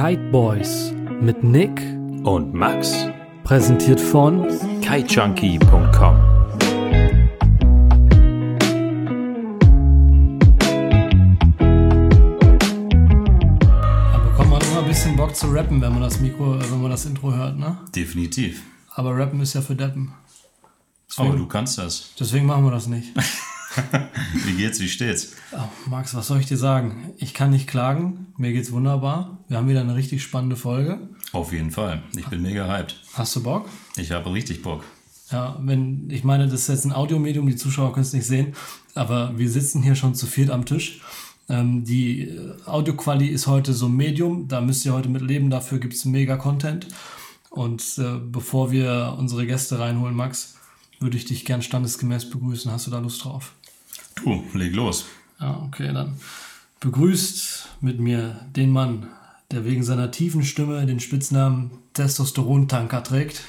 Kite Boys mit Nick und Max. Präsentiert von kitejunkie.com. Da bekommt man immer ein bisschen Bock zu rappen, wenn man das Mikro, äh, wenn man das Intro hört, ne? Definitiv. Aber rappen ist ja für Deppen. Aber du kannst das. Deswegen machen wir das nicht. Wie geht's, wie steht's? Oh, Max, was soll ich dir sagen? Ich kann nicht klagen. Mir geht's wunderbar. Wir haben wieder eine richtig spannende Folge. Auf jeden Fall. Ich bin mega hyped. Hast du Bock? Ich habe richtig Bock. Ja, wenn, ich meine, das ist jetzt ein Audiomedium, die Zuschauer können es nicht sehen, aber wir sitzen hier schon zu viert am Tisch. Ähm, die äh, Audioquali ist heute so Medium, da müsst ihr heute mit leben, dafür gibt es mega Content. Und äh, bevor wir unsere Gäste reinholen, Max, würde ich dich gern standesgemäß begrüßen. Hast du da Lust drauf? Du, leg los. Ja, okay, dann begrüßt mit mir den Mann, der wegen seiner tiefen Stimme den Spitznamen Testosteron-Tanker trägt.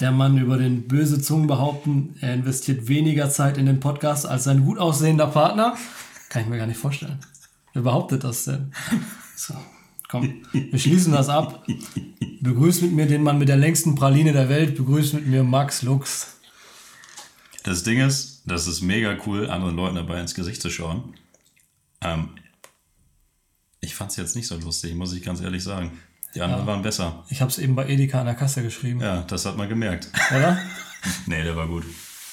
Der Mann, über den böse Zungen behaupten, er investiert weniger Zeit in den Podcast als sein gut aussehender Partner. Kann ich mir gar nicht vorstellen. Wer behauptet das denn? So, komm, wir schließen das ab. Begrüßt mit mir den Mann mit der längsten Praline der Welt. Begrüßt mit mir Max Lux. Das Ding ist, das ist mega cool, anderen Leuten dabei ins Gesicht zu schauen. Ähm, ich fand's jetzt nicht so lustig, muss ich ganz ehrlich sagen. Die anderen waren besser. Ich habe es eben bei Edeka an der Kasse geschrieben. Ja, das hat man gemerkt. Oder? nee, der war gut.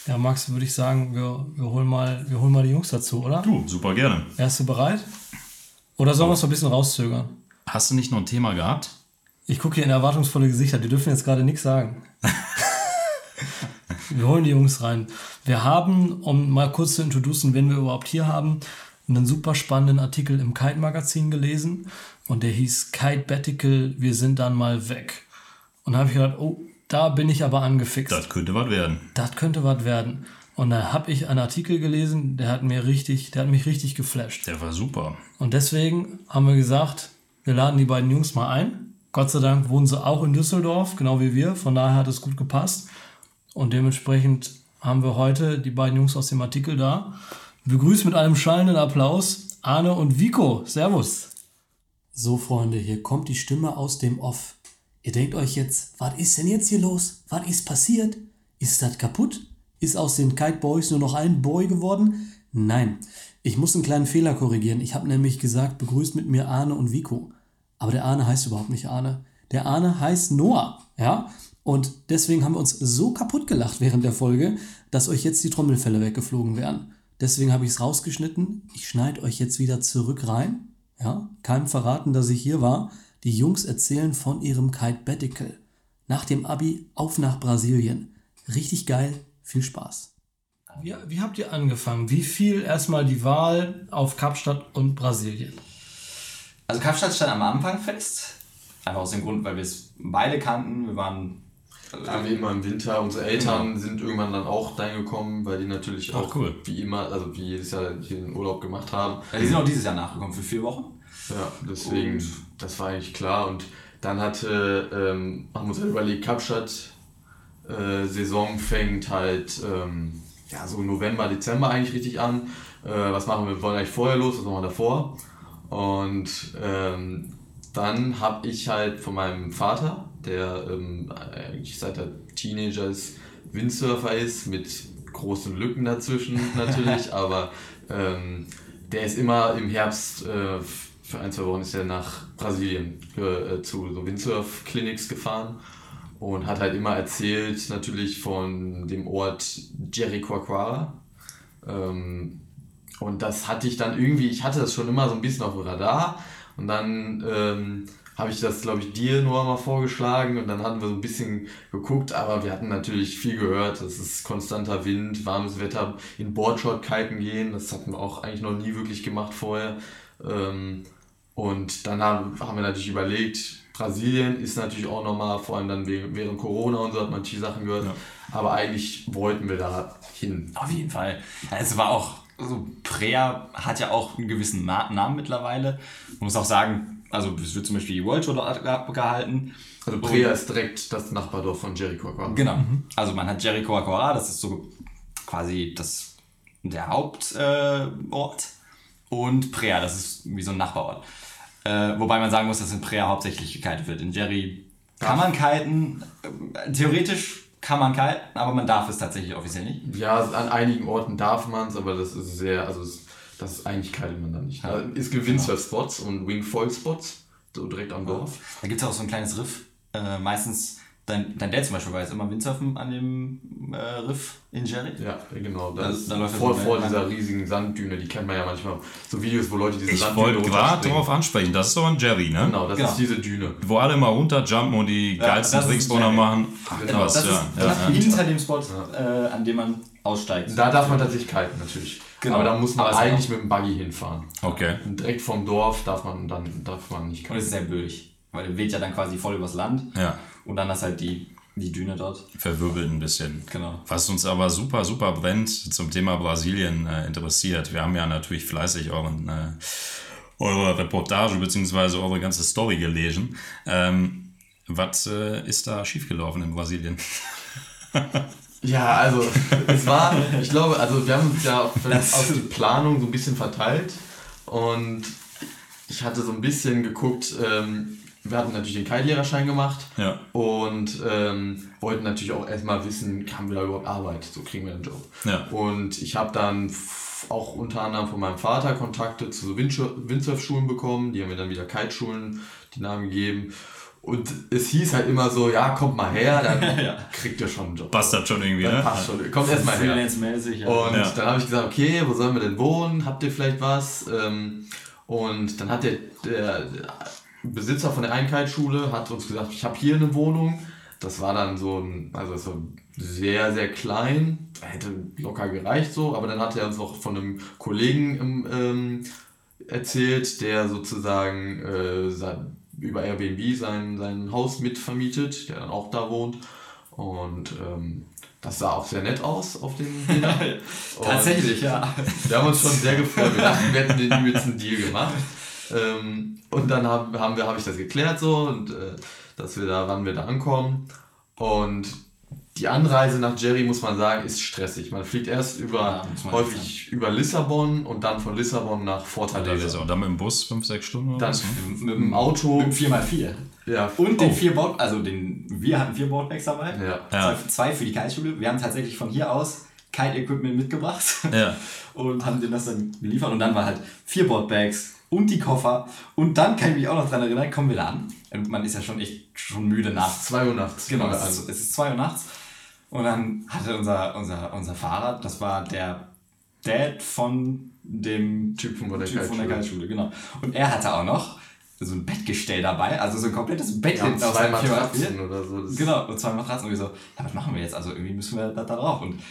Ja, Max, würde ich sagen, wir, wir, holen mal, wir holen mal die Jungs dazu, oder? Du, super gerne. Wärst du bereit? Oder sollen wir es noch ein bisschen rauszögern? Hast du nicht noch ein Thema gehabt? Ich gucke hier in erwartungsvolle Gesichter, die dürfen jetzt gerade nichts sagen. wir holen die Jungs rein. Wir haben, um mal kurz zu introducen, wen wir überhaupt hier haben, einen super spannenden Artikel im Kite-Magazin gelesen und der hieß Kite Betical, wir sind dann mal weg. Und da habe ich gedacht, oh, da bin ich aber angefixt. Das könnte was werden. Das könnte was werden. Und da habe ich einen Artikel gelesen, der hat mir richtig, der hat mich richtig geflasht. Der war super. Und deswegen haben wir gesagt, wir laden die beiden Jungs mal ein. Gott sei Dank wohnen sie auch in Düsseldorf, genau wie wir. Von daher hat es gut gepasst. Und dementsprechend haben wir heute die beiden Jungs aus dem Artikel da. Begrüßt mit einem schallenden Applaus Arne und Vico. Servus. So, Freunde, hier kommt die Stimme aus dem Off. Ihr denkt euch jetzt, was ist denn jetzt hier los? Was ist passiert? Ist das kaputt? Ist aus den Kite Boys nur noch ein Boy geworden? Nein, ich muss einen kleinen Fehler korrigieren. Ich habe nämlich gesagt, begrüßt mit mir Arne und Vico. Aber der Arne heißt überhaupt nicht Arne. Der Arne heißt Noah, ja? Und deswegen haben wir uns so kaputt gelacht während der Folge, dass euch jetzt die Trommelfälle weggeflogen wären. Deswegen habe ich es rausgeschnitten. Ich schneide euch jetzt wieder zurück rein. Ja, keinem verraten, dass ich hier war. Die Jungs erzählen von ihrem Kite Betical. Nach dem Abi auf nach Brasilien. Richtig geil, viel Spaß. Wie, wie habt ihr angefangen? Wie fiel erstmal die Wahl auf Kapstadt und Brasilien? Also Kapstadt stand am Anfang fest. Einfach aus dem Grund, weil wir es beide kannten. Wir waren. Ja, wie immer im Winter. Unsere Eltern Genau. sind irgendwann dann auch dahin gekommen, weil die natürlich Ach, auch cool. wie immer, also wie jedes Jahr hier den Urlaub gemacht haben. Ja, die sind auch dieses Jahr nachgekommen für vier Wochen. Ja, deswegen, Und- das war eigentlich klar. Und dann hatte, ähm, haben wir uns halt überlegt, Kapstadt äh, Saison fängt halt ähm, ja, so November, Dezember eigentlich richtig an. Äh, was machen wir? Wir wollen eigentlich vorher los, was machen wir davor? Und ähm, dann habe ich halt von meinem Vater, der ähm, eigentlich seit er Teenager ist, Windsurfer ist, mit großen Lücken dazwischen natürlich, aber ähm, der ist immer im Herbst, äh, für ein, zwei Wochen ist er nach Brasilien äh, zu so Windsurf-Clinics gefahren und hat halt immer erzählt natürlich von dem Ort Jericoacoara. Ähm, und das hatte ich dann irgendwie, ich hatte das schon immer so ein bisschen auf dem Radar und dann ähm, habe ich das, glaube ich, dir nur mal vorgeschlagen und dann hatten wir so ein bisschen geguckt, aber wir hatten natürlich viel gehört. Das ist konstanter Wind, warmes Wetter, in Boardshot kiten gehen, das hatten wir auch eigentlich noch nie wirklich gemacht vorher. Ähm, und dann haben, haben wir natürlich überlegt, Brasilien ist natürlich auch nochmal, vor allem dann während, Corona und so hat man viele Sachen gehört, aber eigentlich wollten wir da hin. Auf jeden Fall. Ja, es war auch, also Prea hat ja auch einen gewissen Na Namen mittlerweile. Man muss auch sagen, also es wird zum Beispiel die World Show dort ge- gehalten. Also Prea ist direkt das Nachbardorf von Jericho. Genau. Also man hat Jericho Aquara, das ist so quasi das, der Hauptort. Äh, Ort. und Prea, das ist wie so ein Nachbarort. Äh, wobei man sagen muss, dass in Prea hauptsächlich gekitet wird. In Jerry kann man kiten, äh, theoretisch kann man kiten, aber man darf es tatsächlich offiziell nicht. Ja, an einigen Orten darf man es, aber das ist sehr, also es, das ist eigentlich kitet man dann nicht. Ja. Es gibt Windsurf-Spots und Wingfoil-Spots, so direkt am Dorf. Da gibt es auch so ein kleines Riff. Äh, meistens, dein, dein Dad zum Beispiel war jetzt immer Windsurfen an dem äh, Riff in Jerry. Ja, genau. Da- Das da läuft das vor, vor dieser riesigen Sanddüne, die kennt man ja manchmal. So Videos, wo Leute diese Ich Sanddüne wollte gerade darauf ansprechen, das ist doch ein Jerry, ne? Genau, das Genau. ist diese Düne. Wo alle mal runterjumpen und die geilsten das ist Tricks drunter Jerry. machen. Ach, Genau, Das ja. ist ja, ja. hinter dem Spot, äh, an dem man aussteigt. Da darf man tatsächlich kiten, natürlich. Genau. Aber da muss man ist eigentlich mit dem Buggy hinfahren. Okay. Und direkt vom Dorf darf man dann darf man nicht Und kiten. es ist sehr böig, weil der weht ja dann quasi voll übers Land. Ja. Und dann ist halt die, die Düne dort. Verwirbelt ein bisschen. Genau. Was uns aber super, super brennt zum Thema Brasilien äh, interessiert. Wir haben ja natürlich fleißig euren, äh, eure Reportage bzw. eure ganze Story gelesen. Ähm, was äh, ist da schiefgelaufen in Brasilien? Ja, also es war, ich glaube, also wir haben uns ja auf, auf die Planung so ein bisschen verteilt und ich hatte so ein bisschen geguckt, ähm, wir hatten natürlich den Kite-Lehrerschein gemacht Ja. und ähm, wollten natürlich auch erstmal wissen, haben wir da überhaupt Arbeit, so kriegen wir einen Job. Ja. Und ich habe dann auch unter anderem von meinem Vater Kontakte zu Windsurfschulen bekommen, die haben mir dann wieder Kiteschulen die Namen gegeben. Und es hieß halt immer so, ja, kommt mal her, dann kriegt ihr schon einen Job. Passt das schon irgendwie, Dann ne? passt schon. Kommt erstmal her. Ja. Und Ja. dann habe ich gesagt, okay, wo sollen wir denn wohnen? Habt ihr vielleicht was? Ähm, und dann hat der, der Besitzer von der Einkaltschule hat uns gesagt, ich habe hier eine Wohnung. Das war dann so ein, also es war sehr, sehr klein, hätte locker gereicht so, aber dann hat er uns noch von einem Kollegen ähm, erzählt, der sozusagen äh, sein, über Airbnb sein, sein Haus mitvermietet, der dann auch da wohnt. Und ähm, das sah auch sehr nett aus auf den Bildern. Tatsächlich, ja. Wir haben uns schon sehr gefreut. Wir dachten, wir hätten den übelsten Deal gemacht. Ähm, und dann haben, haben wir, habe ich das geklärt so und äh, dass wir da, wann wir da ankommen. Und die Anreise nach Jerry, muss man sagen, ist stressig. Man fliegt erst über Ja, häufig über Lissabon und dann von Lissabon nach Fortaleza. Und dann mit dem Bus fünf, sechs Stunden oder Dann was? ne? mit dem Auto. Mit dem 4x4. Ja, Und den oh, vier Board, also den, wir hatten vier Boardbags dabei. Ja. Ja. Zwei, zwei für die Kiteschule. Wir haben tatsächlich von hier aus Kite-Equipment mitgebracht. Ja. und haben denen das dann geliefert. Und dann war halt vier Boardbags und die Koffer. Und dann kann ich mich auch noch dran erinnern, kommen wir da an. Und man ist ja schon echt schon müde nachts. 2 Uhr nachts. Genau, wir es ist, es ist 2 Uhr nachts. Und dann hatte unser, unser, unser Fahrer, das war der Dad von dem Typen von der Typ von der. Kiteschule, genau. Und er hatte auch noch so ein Bettgestell dabei, also so ein komplettes Bett haben hinten zwei Matratzen oder so. Genau, und zwei Matratzen. Und wir so, ja, was machen wir jetzt? Also irgendwie müssen wir da, da drauf. Und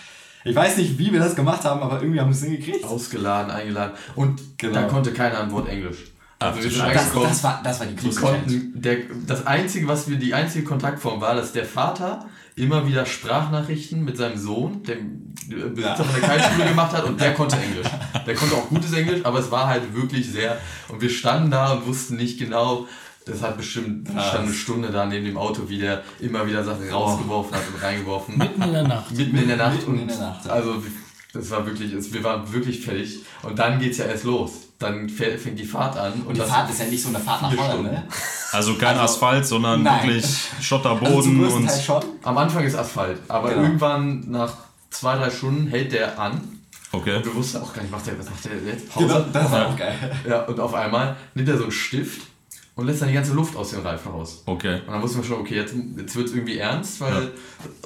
ich weiß nicht, wie wir das gemacht haben, aber irgendwie haben wir es hingekriegt. Ausgeladen, eingeladen. Und Genau. da konnte keiner ein Wort Englisch. Also wir sind. Das, das, war, das war die größte konnten, der, das einzige, was wir, die einzige Kontaktform war, dass der Vater immer wieder Sprachnachrichten mit seinem Sohn, dem Besitzer Ja. von der Kiteschule gemacht hat und der konnte Englisch. Der konnte auch gutes Englisch, aber es war halt wirklich sehr, und wir standen da und wussten nicht genau, das hat bestimmt, wir standen eine Stunde da neben dem Auto, wie der immer wieder Sachen rausgeworfen hat und reingeworfen. Mitten in der Nacht. Mitten in der Nacht. Mitten und in der Nacht. Also, das war wirklich, wir waren wirklich fertig. Und dann geht's ja erst los. Dann fängt die Fahrt an. Und Die das Fahrt ist ja nicht so eine Fahrt nach Holland, ne? Also kein Also- Asphalt, sondern Nein. wirklich Also Schotterboden größten und. Teil schon. Am Anfang ist Asphalt, aber Genau. irgendwann nach zwei, drei Stunden hält der an. Okay. Wir wussten auch gar nicht, macht der, was macht der jetzt? Pause. Genau, das war auch geil. Ja, und auf einmal nimmt er so einen Stift und lässt dann die ganze Luft aus den Reifen raus. Okay. Und dann wussten wir schon, okay, jetzt, jetzt wird es irgendwie ernst, weil.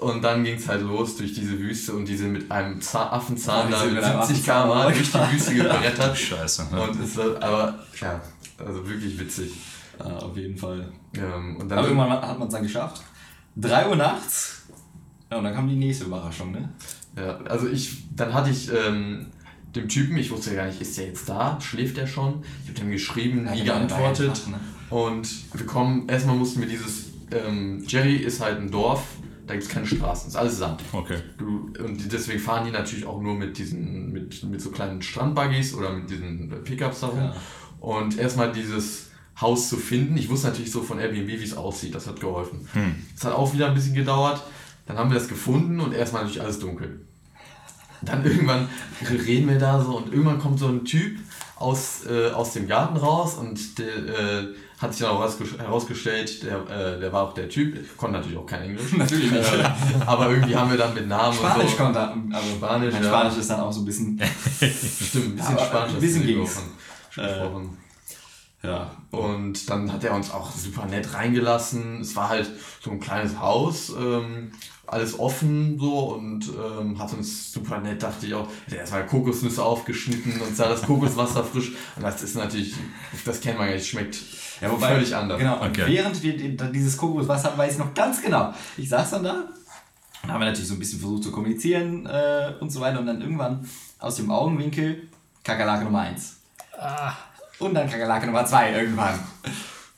Und dann ging es halt los durch diese Wüste und die sind mit einem Zahn, Affenzahn Oh, da mit mit einem 70 Affenzahn km durch die Wüste gebrettert. Scheiße. ne? Und es war, aber, ja, also wirklich witzig. Ja, auf jeden Fall. Ähm, Aber irgendwann hat man es dann geschafft. 3 Uhr nachts. Ja, und dann kam die nächste Überraschung, ne? Ja, also ich, dann hatte ich ähm, dem Typen, ich wusste ja gar nicht, ist der jetzt da? Schläft der schon? Ich habe dem geschrieben, Ja, nie geantwortet. wach, ne? Und wir kommen, erstmal mussten wir dieses, ähm, Jerry ist halt ein Dorf, da gibt es keine Straßen, ist alles Sand. Okay. Du, und deswegen fahren die natürlich auch nur mit diesen, mit, mit so kleinen Strandbuggies oder mit diesen Pickups da rum. Ja. Und erstmal dieses Haus zu finden. Ich wusste natürlich so von Airbnb, wie es aussieht. Das hat geholfen. Es hat auch wieder ein bisschen gedauert. Dann haben wir das gefunden und erstmal natürlich alles dunkel. Dann irgendwann reden wir da so und irgendwann kommt so ein Typ aus, äh, aus dem Garten raus und der, äh, hat sich dann auch herausges- herausgestellt, der, äh, der war auch der Typ, konnte natürlich auch kein Englisch. Natürlich nicht. Äh, aber irgendwie haben wir dann mit Namen Spanisch und so. konnte er, aber Spanisch, ja. Spanisch ist dann auch so ein bisschen, Stimmt, ein bisschen aber Spanisch. ein bisschen ging's. gesprochen. gesprochen. ja, Und dann hat er uns auch super nett reingelassen. Es war halt so ein kleines Haus, ähm, alles offen so und ähm, hat uns super nett, dachte ich auch, hat er erstmal Kokosnüsse aufgeschnitten und sah das Kokoswasser frisch. Und das ist natürlich, das kennt man ja nicht, schmeckt Ja, wobei, völlig anders. Genau, und Okay. während wir die- dieses Kokoswasser hatten, weiß ich noch ganz genau. Ich saß dann da und haben wir natürlich so ein bisschen versucht zu kommunizieren äh, und so weiter und dann irgendwann aus dem Augenwinkel Kakerlake Nummer 1. Und dann Kakerlake Nummer 2 irgendwann.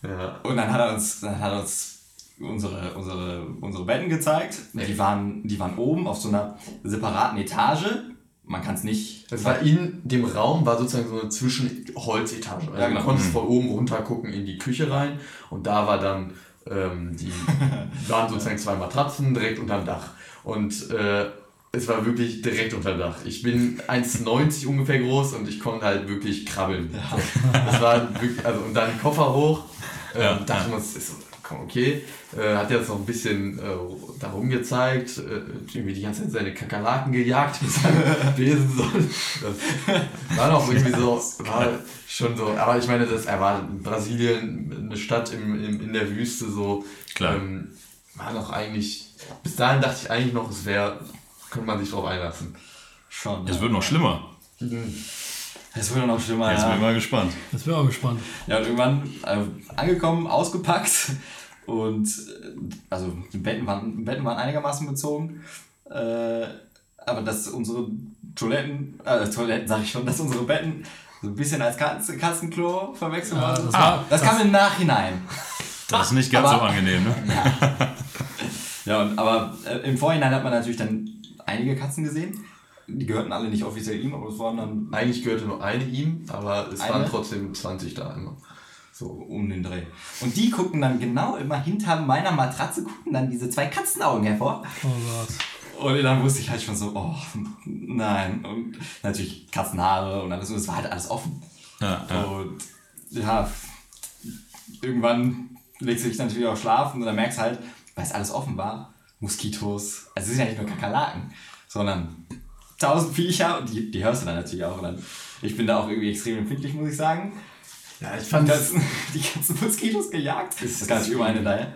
Ja. Und dann hat er uns, dann hat er uns unsere, unsere, unsere Betten gezeigt. Die waren, die waren oben auf so einer separaten Etage. Man kann es nicht. Das war in dem Raum, war sozusagen so eine Zwischenholzetage. Also Ja, genau. Du konntest von oben runter gucken in die Küche rein und da war dann ähm, die waren sozusagen zwei Matratzen direkt unterm Dach. Und äh, es war wirklich direkt unterm Dach. Ich bin 1,90 ungefähr groß und ich konnte halt wirklich krabbeln. So. Das war wirklich, also und dann Koffer hoch. Äh, Ja, dachten wir uns, ist komm, okay. Äh, hat er uns noch ein bisschen äh, da rumgezeigt, äh, irgendwie die ganze Zeit seine Kakerlaken gejagt mit seinem Besen. So. Das war noch irgendwie so, war schon so, aber ich meine, das, er war in Brasilien, eine Stadt im, im, in der Wüste, so. Klar. Ähm, war noch eigentlich, bis dahin dachte ich eigentlich noch, es wäre, könnte man sich drauf einlassen. Schon. Es wird noch schlimmer. Es wurde noch schlimmer. Jetzt bin ja. ich mal gespannt. Jetzt bin ich auch gespannt. Ja, und irgendwann äh, angekommen, ausgepackt und äh, also die Betten waren, Betten waren einigermaßen bezogen. Äh, aber dass unsere Toiletten, äh, Toiletten sag ich schon, dass unsere Betten so ein bisschen als Katzen, Katzenklo verwechselt Ja, waren. das ah, war- das, kam im Nachhinein. Das ist nicht ganz Aber- so angenehm, ne? Ja, und, aber äh, im Vorhinein hat man natürlich dann einige Katzen gesehen. Die gehörten alle nicht offiziell ihm, aber es waren dann Eigentlich gehörte nur eine ihm, aber es Eine? waren trotzdem 20 da immer. So um den Dreh. Und die gucken dann genau immer hinter meiner Matratze, gucken dann diese zwei Katzenaugen hervor. Oh Gott. Und dann wusste ich halt schon so, oh, nein. Und natürlich Katzenhaare und alles. Und es war halt alles offen. Ja, ja. Und ja, irgendwann legst du dich natürlich auch schlafen und dann merkst du halt, weil es alles offen war, Moskitos. Also es sind ja nicht nur Kakerlaken, sondern tausend Viecher und die, die hörst du dann natürlich auch. Und dann, ich bin da auch irgendwie extrem empfindlich, muss ich sagen. Ja, ich Die fand, ganzen, die ganzen Moskitos gejagt. Das ist gar nicht über eine daher.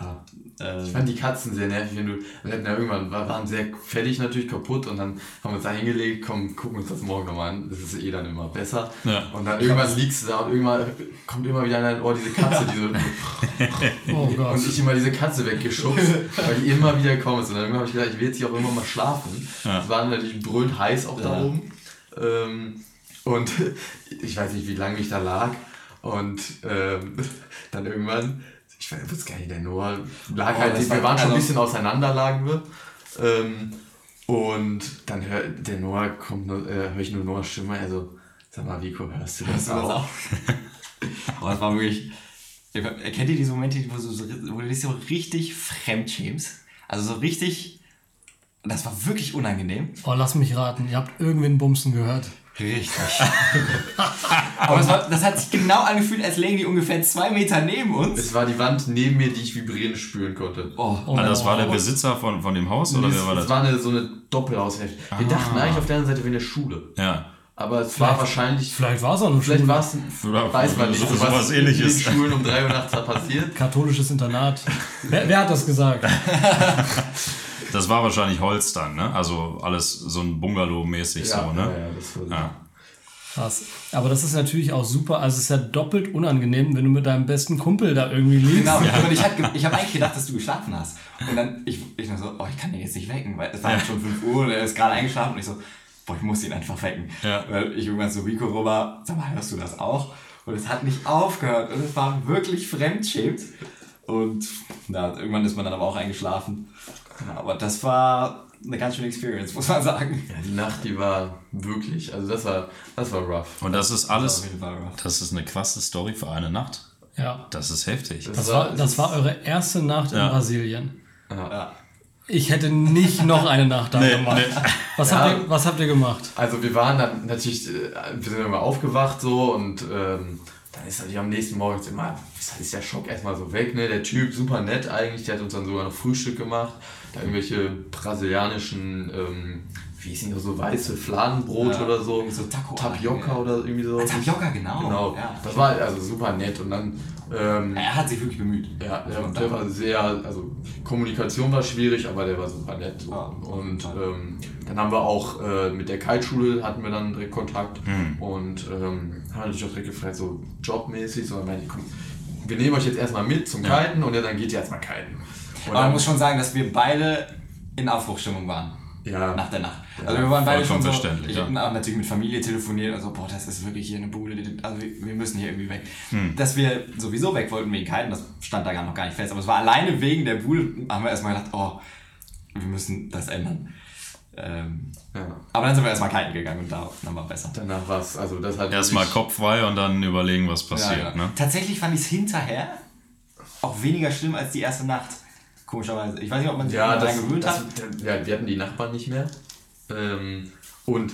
ja, Äh, ich fand die Katzen sehr nervig, wenn du, wir hatten ja irgendwann, war- waren sehr fertig natürlich kaputt und dann haben wir uns da hingelegt, komm, gucken uns das morgen nochmal an, das ist eh dann immer besser. Ja. Und dann irgendwann liegst du da und irgendwann kommt immer wieder in dein Ohr diese Katze, die so, Oh Gott. und ich immer diese Katze weggeschubst, weil die immer wieder kommt. Und dann irgendwann habe ich gedacht, ich will jetzt hier auch immer mal schlafen. Ja. Es war natürlich brüllend heiß auch da oben. Ähm, und ich weiß nicht, wie lange ich da lag. Und ähm, dann irgendwann, ich weiß gar nicht, der Noah lag Oh, halt, das wir war- waren schon ein also- bisschen auseinander, lagen wir. Ähm, und dann hört der Noah kommt, nur- äh, höre ich nur Noahs Stimme, also sag mal, Vico, hörst du das Hörst du das auch? auch? Aber es war wirklich. Erkennt ihr diese Momente, wo, so, so- wo du dich so richtig fremdschämst? Also so richtig. Das war wirklich unangenehm. Oh, lass mich raten. Ihr habt irgendwen bumsen gehört. Richtig. Aber es war, das hat sich genau angefühlt, als lägen die ungefähr zwei Meter neben uns. Es war die Wand neben mir, die ich vibrieren spüren konnte. Oh, Oh, Ah, das war der Besitzer von, von dem Haus oder wer war es das? war eine, so eine Doppelhaushälfte. Wir dachten eigentlich auf der anderen Seite wäre eine Schule. Ja. Aber es war wahrscheinlich, Vielleicht war es auch eine vielleicht Schule. war es, weiß man nicht, so- sowas was Ähnliches. in den Schulen um 3 Uhr nachts da passiert. Katholisches Internat. wer, wer hat das gesagt? Das war wahrscheinlich Holz dann, ne? Also alles so ein Bungalow-mäßig so, ne? ja, ja, das war Ja. Krass. Aber das ist natürlich auch super. Also es ist ja doppelt unangenehm, wenn du mit deinem besten Kumpel da irgendwie liegst. Genau, und ich habe ich hab eigentlich gedacht, dass du geschlafen hast. Und dann, ich, ich so, oh, ich kann den jetzt nicht wecken, weil es war halt schon 5 Uhr und er ist gerade eingeschlafen und ich so, boah, ich muss ihn einfach wecken. Ja. Weil ich irgendwann so Rico rüber, sag mal, hörst du das auch? Und es hat nicht aufgehört und es war wirklich fremdschämt. Und na, irgendwann ist man dann aber auch eingeschlafen. Ja, aber das war eine ganz schöne Experience, muss man sagen. Ja, die Nacht, die war wirklich, also das war, das war rough. Und das ist Das war alles, Fall rough. das ist eine krasse Story für eine Nacht. Ja. Das ist heftig. Das war, das war eure erste Nacht in Ja. Brasilien. Ja. Ich hätte nicht noch eine Nacht da gemacht. Was, habt ihr, was habt ihr gemacht? Also wir waren dann natürlich, äh, wir sind immer aufgewacht so und ähm, dann ist natürlich am nächsten Morgen jetzt immer, ist der Schock erstmal so weg, ne? Der Typ, super nett eigentlich, der hat uns dann sogar noch Frühstück gemacht, da irgendwelche brasilianischen, ähm, wie hieß die so weiße Fladenbrot Ja, oder so, so Taco- Tapioca ja. oder irgendwie so. Ah, Tapioca, genau. Genau, Ja. das war also super nett und dann ähm, Er hat sich wirklich bemüht. ja, der, der war sehr, also Kommunikation war schwierig, aber der war super nett. Und auf ähm, dann haben wir auch äh, mit der Kiteschule hatten wir dann direkt Kontakt und ähm, haben natürlich auch direkt gefragt, so jobmäßig, so meinte, komm, wir nehmen euch jetzt erstmal mit zum Kiten und ja, dann geht ihr erstmal kiten. Und Aber man muss schon sagen, dass wir beide in Aufbruchstimmung waren. Ja. Nach der Nacht. Also wir waren beide schon vollkommen so, verständlich, ich ja. habe natürlich mit Familie telefoniert und so, boah, das ist wirklich hier eine Bude, also wir, wir müssen hier irgendwie weg. Hm. Dass wir sowieso weg wollten wegen Kiten, das stand da gar noch gar nicht fest, aber es war alleine wegen der Bude, haben wir erstmal gedacht, oh, wir müssen das ändern. Ähm, ja, aber dann sind wir erstmal Kiten gegangen und da dann war besser. danach war es, also das hat Erstmal Kopf frei und dann überlegen, was passiert. Ja, ja. Ne? Tatsächlich fand ich es hinterher auch weniger schlimm als die erste Nacht. Komischerweise. Ich weiß nicht, ob man sich Ja, daran das, gewöhnt das, hat. ja, wir hatten die Nachbarn nicht mehr. Ähm, und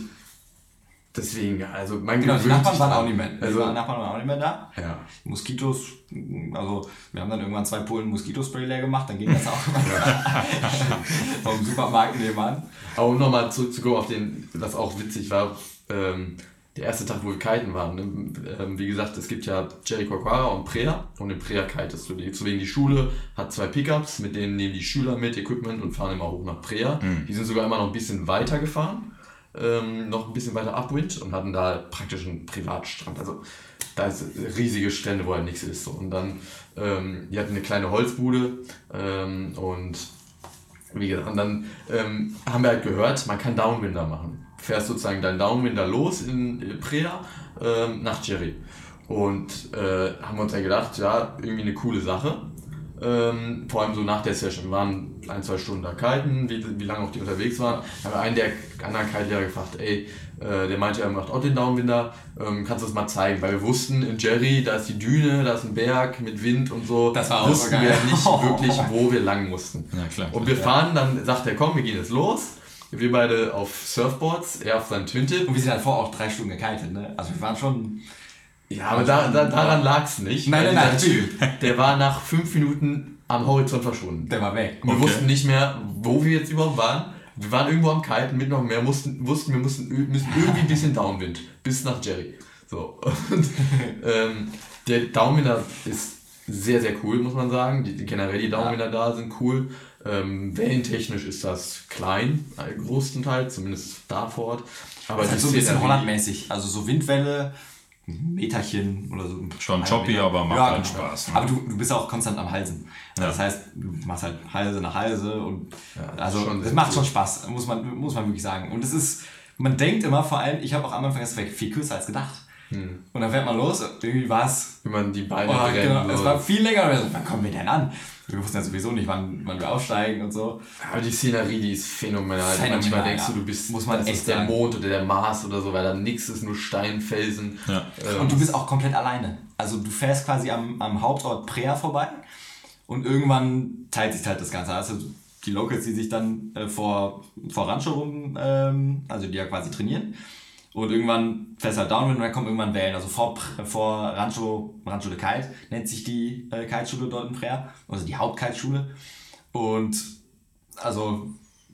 deswegen, also man Genau, die Nachbarn waren auch nicht mehr. Die Also, Nachbarn waren auch nicht mehr da. ja. Moskitos, also wir haben dann irgendwann zwei Pullen Moskitospray leer gemacht, dann ging das auch vom Supermarkt nebenan. Aber um nochmal zurückzukommen auf den, was auch witzig war, ähm, der erste Tag, wo wir kiten waren. Ne? Ähm, wie gesagt, es gibt ja Jericoacoara und Prea und in Prea kitest du. Deswegen die Schule hat zwei Pickups, mit denen nehmen die Schüler mit Equipment und fahren immer hoch nach Prea. Die sind sogar immer noch ein bisschen weiter gefahren, ähm, noch ein bisschen weiter upwind und hatten da praktisch einen Privatstrand. Also da ist riesige Strände, wo halt nichts ist. Und dann, ähm, die hatten eine kleine Holzbude ähm, und wie gesagt, und dann ähm, haben wir halt gehört, man kann Downwinder machen. Fährst sozusagen deinen Downwinder los in äh, Preda ähm, nach Jerry. Und äh, haben uns dann gedacht, ja, irgendwie eine coole Sache. Ähm, vor allem so nach der Session. Wir waren ein, zwei Stunden da kiten, wie, wie lange auch die unterwegs waren. Haben wir einen der anderen Kite-Lehrer gefragt, ey, äh, der meinte, er macht auch den Downwinder, ähm, kannst du das mal zeigen? Weil wir wussten, in Jerry, da ist die Düne, da ist ein Berg mit Wind und so. Das war auch wussten geil. wir nicht wirklich, wo wir lang mussten. Ja, klar. Und wir fahren, dann sagt er, komm, wir gehen jetzt los. Wir beide auf Surfboards, er auf seinem Twin-Tip. Und wir sind halt vor auch drei Stunden gekitet, ne? Also wir waren schon. Ja, aber da, da, daran lag es nicht. Nein, nein, nein, Typ, der war nach fünf Minuten am Horizont verschwunden. Der war weg. Wir Okay. wussten nicht mehr, wo wir jetzt überhaupt waren. Wir waren irgendwo am Kiten mit noch mehr, mussten, wussten, wir mussten, müssen irgendwie ein bisschen Downwind bis nach Jerry. So. Und, ähm, der Downwinder ist sehr, sehr cool, muss man sagen. Die, die generell die Downwinder da sind cool. Ähm, wellentechnisch ist das klein, äh, größtenteils, zumindest da vor Ort. Aber Das ist halt so ein bisschen Hollandmäßig. Also so Windwelle, Meterchen oder so. Schon choppy, aber macht halt Spaß, ne? Aber du, du bist auch konstant am Halsen. Ja. Das heißt, du machst halt Halse nach Halse und das ist also es macht schon Spaß, muss man, muss man wirklich sagen. Und es ist, man denkt immer vor allem, ich habe auch am Anfang erst viel kürzer als gedacht. Hm. Und dann fährt man los, irgendwie war es Wenn man die Beine Oh, brennen genau. Es war viel länger. Und so, wann kommen wir denn an? Wir wussten ja sowieso nicht, wann, wann wir aussteigen und so. Aber die Szenerie, die ist phänomenal. Phänomenal, Manchmal denkst ja. du, du bist Muss man das echt ist der sagen. Mond oder der Mars oder so, weil da nichts ist, nur Stein, Felsen. Ja. Ähm, Und du bist auch komplett alleine. Also du fährst quasi am, am Hauptort Prea vorbei und irgendwann teilt sich halt das Ganze. Also die Locals, die sich dann äh, vor, vor Rancho rum, ähm, also die ja quasi trainieren. Und irgendwann fährst du halt Downwind und dann kommen irgendwann Wellen. Also vor, vor Rancho, Rancho de Kite nennt sich die äh, Kiteschule dort in Prea. Also die Hauptkiteschule. Und also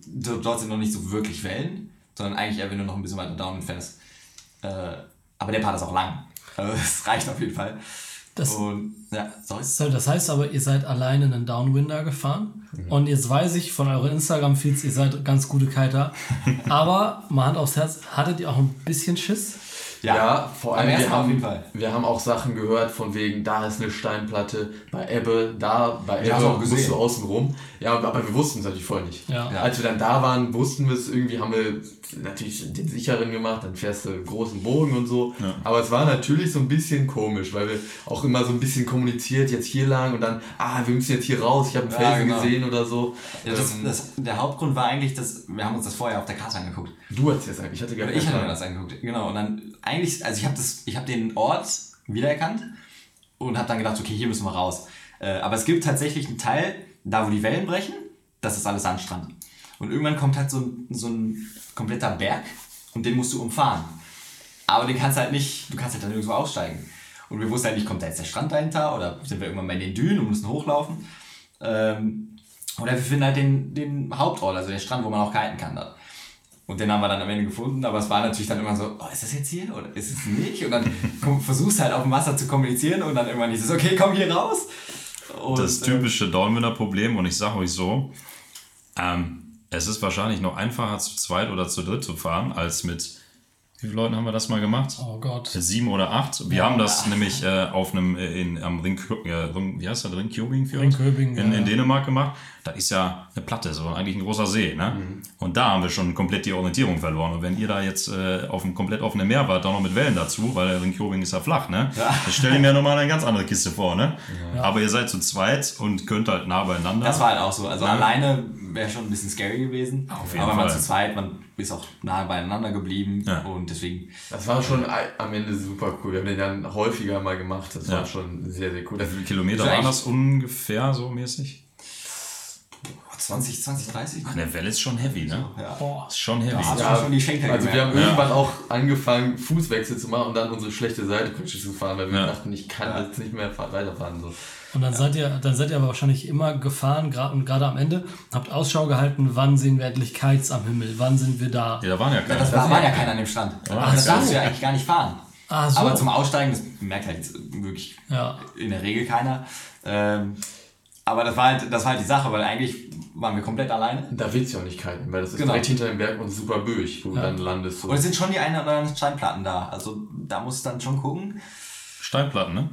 do- dort sind noch nicht so wirklich Wellen, sondern eigentlich eher, wenn du noch ein bisschen weiter Downwind fährst. Äh, aber der Part ist auch lang. Also es reicht auf jeden Fall. Das- und ja, sorry. So, Das heißt aber, ihr seid alleine einen Downwinder gefahren. Und jetzt weiß ich von euren Instagram-Feeds, ihr seid ganz gute Kiter. aber mal Hand aufs Herz, hattet ihr auch ein bisschen Schiss? Ja, vor Beim allem wir haben, jeden Fall. wir haben auch Sachen gehört von wegen, da ist eine Steinplatte, bei Ebbe, da, bei Wir haben es Ebbe auch musst gesehen. du außen rum. Ja, aber wir wussten es natürlich vorher nicht. Ja. Ja. Als wir dann da waren, wussten wir es irgendwie, haben wir natürlich den sicheren gemacht, dann fährst du großen Bogen und so. Aber es war natürlich so ein bisschen komisch, weil wir auch immer so ein bisschen kommuniziert, jetzt hier lang und dann, ah, wir müssen jetzt hier raus, ich habe einen Ja, Felsen genau. gesehen oder so. Ja, das, Ähm, das, der Hauptgrund war eigentlich, dass wir haben uns das vorher auf der Karte angeguckt. du hast jetzt eigentlich, ich hatte gar ich hatte mir das angeguckt, genau. Und dann eigentlich, also ich habe habe den Ort wiedererkannt und habe dann gedacht, okay, hier müssen wir raus. Äh, aber es gibt tatsächlich einen Teil, da wo die Wellen brechen, das ist alles Sandstrand. Und irgendwann kommt halt so ein, so ein kompletter Berg und den musst du umfahren. Aber den kannst halt nicht, du kannst halt dann irgendwo aussteigen. Und wir wussten halt nicht, kommt da jetzt der Strand dahinter oder sind wir irgendwann mal in den Dünen und müssen hochlaufen. Ähm, oder wir finden halt den, den Hauptort, also den Strand, wo man auch kiten kann. Dann. Und den haben wir dann am Ende gefunden, aber es war natürlich dann immer so, oh, ist das jetzt hier oder ist es nicht? Und dann komm, versuchst halt auf dem Wasser zu kommunizieren und dann irgendwann hieß es, okay, komm hier raus. Und, das äh, typische Dornwinner Problem und ich sage euch so, ähm, es ist wahrscheinlich noch einfacher zu zweit oder zu dritt zu fahren, als mit, wie viele Leuten haben wir das mal gemacht? Oh Gott. Sieben oder acht. Wir haben das nämlich äh, auf einem, äh, in, am Ring, äh, Ring, wie heißt für uns? Ringkøbing, in, ja. in Dänemark gemacht. Da ist ja eine Platte, so eigentlich ein großer See, ne? Und da haben wir schon komplett die Orientierung verloren. Und wenn ihr da jetzt äh, auf einem komplett offenen Meer wart, auch noch mit Wellen dazu, weil der Ringkjöbing ist ja flach, ne? Ja. Das stelle ich mir nochmal eine ganz andere Kiste vor, ne? Aber ihr seid zu zweit und könnt halt nah beieinander. Das war halt auch so. Also alleine wäre schon ein bisschen scary gewesen. Auf jeden aber man Fall. zu zweit, man ist auch nahe beieinander geblieben Ja. und deswegen. Das war schon am Ende super cool. Wir haben den dann häufiger mal gemacht. Das Ja. war schon sehr, sehr cool. Wie viele Kilometer waren das ungefähr so mäßig? 20, 20, 30? Ach, eine Welle ist schon heavy, ne? Ja. Boah. Ist schon heavy. Ja, du schon die Schenkel Also wir haben gemerkt. irgendwann auch angefangen, Fußwechsel zu machen und dann unsere schlechte Seitepritsche zu fahren, weil wir Ja. dachten, ich kann jetzt nicht mehr fahr- weiterfahren. So. Und dann seid ihr, dann seid ihr aber wahrscheinlich immer gefahren, gerade und gerade am Ende, habt Ausschau gehalten, wann sehen wir endlich Kites am Himmel, wann sind wir da. Ja, da waren ja keine. Das war, war ja keiner an dem Strand. Ah, das so. darfst du ja eigentlich gar nicht fahren. Ah, so. Aber zum Aussteigen, das merkt halt wirklich Ja. in der Regel keiner. Ähm, aber das war, halt, das war halt die Sache, weil eigentlich waren wir komplett alleine. Da willst du ja auch nicht kiten, weil das ist Genau. direkt hinter dem Berg und super böig, wo du dann landest. So. Und es sind schon die ein oder anderen Steinplatten da. Also da musst du dann schon gucken. Steinplatten, ne?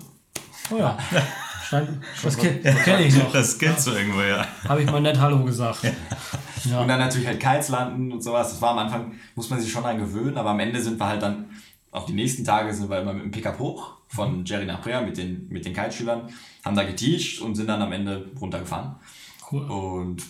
Oh ja. Stein, das kenne kenn ich noch. Das kennst du irgendwo, ja. Habe ich mal nett Hallo gesagt. Und Ja. dann natürlich halt Kites landen und sowas. Das war am Anfang, muss man sich schon dran gewöhnen, aber am Ende sind wir halt dann, auch die nächsten Tage sind wir immer mit dem Pickup hoch von Jerry nach Brea mit den, mit den Kiteschülern, haben da geteacht und sind dann am Ende runtergefahren. Cool. Und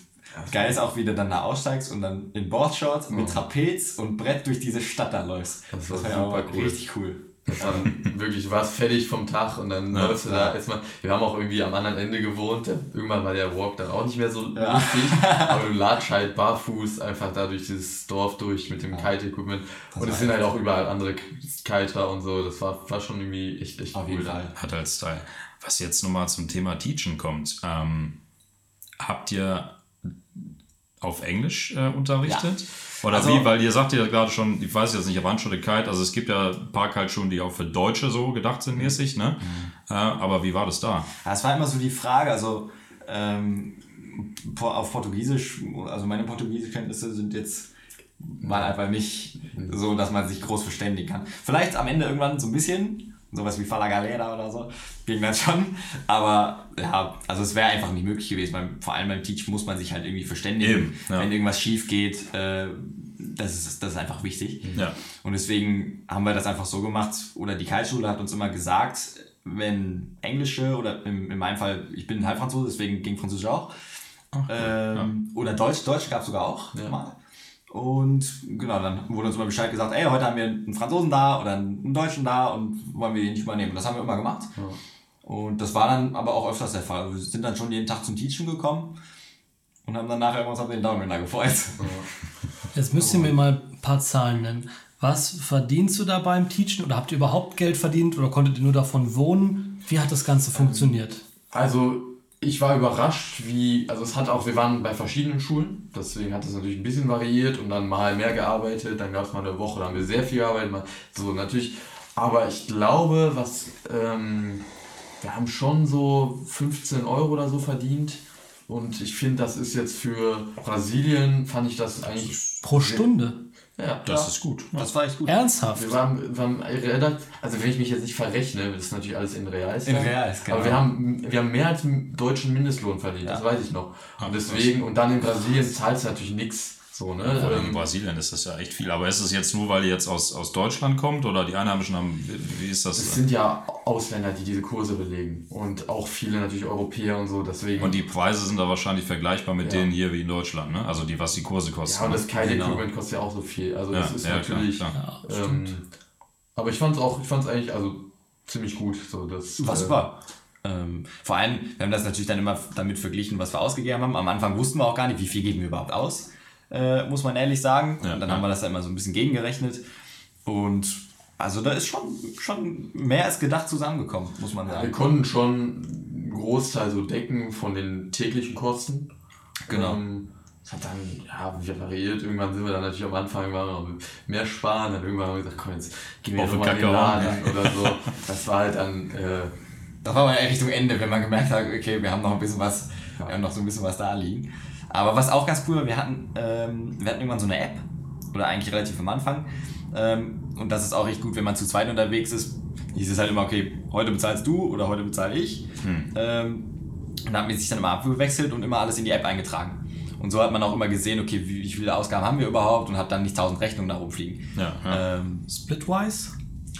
geil ist auch, wie du dann da aussteigst und dann in Boardshorts mit Trapez und Brett durch diese Stadt da läufst. Das war ja super auch cool. Richtig cool. Das war wirklich, du warst fertig vom Tag und dann Ja. läufst du da erstmal. Wir haben auch irgendwie am anderen Ende gewohnt. Irgendwann war der Walk dann auch nicht mehr so Ja. lustig. Aber du latsch halt barfuß einfach da durch dieses Dorf durch mit dem Kite-Equipment. Und es sind halt auch überall andere Kiter und so. Das war, war schon irgendwie echt, echt Auf cool. jeden Fall. Hat halt Style. Was jetzt nochmal zum Thema Teachen kommt. Ähm, habt ihr auf Englisch äh, unterrichtet? Oder Also- wie? Weil ihr sagt ja gerade schon, ich weiß jetzt nicht, aber Anschule Kite, also es gibt ja ein paar Kite-Schulen, die auch für Deutsche so gedacht sind mäßig, ne? Äh, aber wie war das da? Ja, es war immer so die Frage, also ähm, auf Portugiesisch, also meine Portugiesischkenntnisse sind jetzt waren einfach nicht so, dass man sich groß verständigen kann. Vielleicht am Ende irgendwann so ein bisschen, sowas wie Fala Galera oder so, ging das schon, aber ja, also es wäre einfach nicht möglich gewesen, weil vor allem beim Teach muss man sich halt irgendwie verständigen, ja. wenn irgendwas schief geht, äh, das, ist, das ist einfach wichtig. Ja. Und deswegen haben wir das einfach so gemacht, oder die Kite-Schule hat uns immer gesagt, wenn Englische oder in, in meinem Fall, ich bin Halbfranzose, deswegen ging Französisch auch. ähm, Oder Deutsch, Deutsch gab es sogar auch mal. Und genau, dann wurde uns immer Bescheid gesagt, ey, heute haben wir einen Franzosen da oder einen Deutschen da und wollen wir den nicht mal nehmen. Und das haben wir immer gemacht. Und das war dann aber auch öfters der Fall. Wir sind dann schon jeden Tag zum Teachen gekommen und haben dann nachher uns auf den Daumen da gefreut. Jetzt müsst ihr mir mal ein paar Zahlen nennen. Was verdienst du da beim Teachen oder habt ihr überhaupt Geld verdient oder konntet ihr nur davon wohnen? Wie hat das Ganze funktioniert? Also ich war überrascht, wie, also es hat auch, wir waren bei verschiedenen Schulen, deswegen hat es natürlich ein bisschen variiert und dann mal mehr gearbeitet, dann gab es mal eine Woche, da haben wir sehr viel gearbeitet, mal so natürlich, aber ich glaube, was, ähm, wir haben schon so 15 Euro oder so verdient und ich finde, das ist jetzt für Brasilien, fand ich das eigentlich, Pro Stunde? Ja, Das ist gut. Das war echt gut. Ernsthaft? wir waren, wir haben also wenn ich mich jetzt nicht verrechne, das ist natürlich alles in Reals. In Reals, genau. Aber wir haben, wir haben mehr als einen deutschen Mindestlohn verdient, das weiß ich noch. Und deswegen, und dann in Brasilien zahlst du natürlich nichts. So, ne? In Ähm, Brasilien ist das ja echt viel. Aber ist es jetzt nur, weil ihr jetzt aus, aus Deutschland kommt oder die Einheimischen haben, wie, wie ist es das? sind ja Ausländer, die diese Kurse belegen. Und auch viele natürlich Europäer und so, deswegen. Und die Preise sind da wahrscheinlich vergleichbar mit Ja. denen hier wie in Deutschland, ne? Also die, was die Kurse kosten. ja, und das Genau. Kite-Equipment kostet ja auch so viel. Also das Ja, ist ja, klar, natürlich. klar. ähm, aber ich fand es auch, ich fand es eigentlich also ziemlich gut. So, das, War äh, super. Ähm, vor allem, wir haben das natürlich dann immer damit verglichen, was wir ausgegeben haben. Am Anfang wussten wir auch gar nicht, wie viel geben wir überhaupt aus, äh, muss man ehrlich sagen. Ja, und dann ja. haben wir das dann immer so ein bisschen gegengerechnet. Und also da ist schon, schon mehr als gedacht zusammengekommen, muss man Wir sagen. konnten schon einen Großteil so decken von den täglichen Kosten. Genau. Ähm, es hat dann, ja, wir variiert. Irgendwann sind wir dann natürlich am Anfang waren wir noch mehr sparen. Dann irgendwann haben wir gesagt, komm, jetzt gehen wir Auf nochmal in den Kakao, Laden oder so. Das war halt dann, äh, Das war mal eher Richtung Ende, wenn man gemerkt hat, okay, wir haben noch ein bisschen was, wir haben noch so ein bisschen was da liegen. Aber was auch ganz cool war, wir hatten, ähm, wir hatten irgendwann so eine App, oder eigentlich relativ am Anfang. Ähm, und das ist auch echt gut, wenn man zu zweit unterwegs ist. Hieß es halt immer, okay, heute bezahlst du oder heute bezahle ich. Ähm, und da haben wir sich dann immer abgewechselt und immer alles in die App eingetragen. Und so hat man auch immer gesehen, okay, wie, wie viele Ausgaben haben wir überhaupt und hat dann nicht tausend Rechnungen da rumfliegen. Ja, ja. Ähm, Splitwise?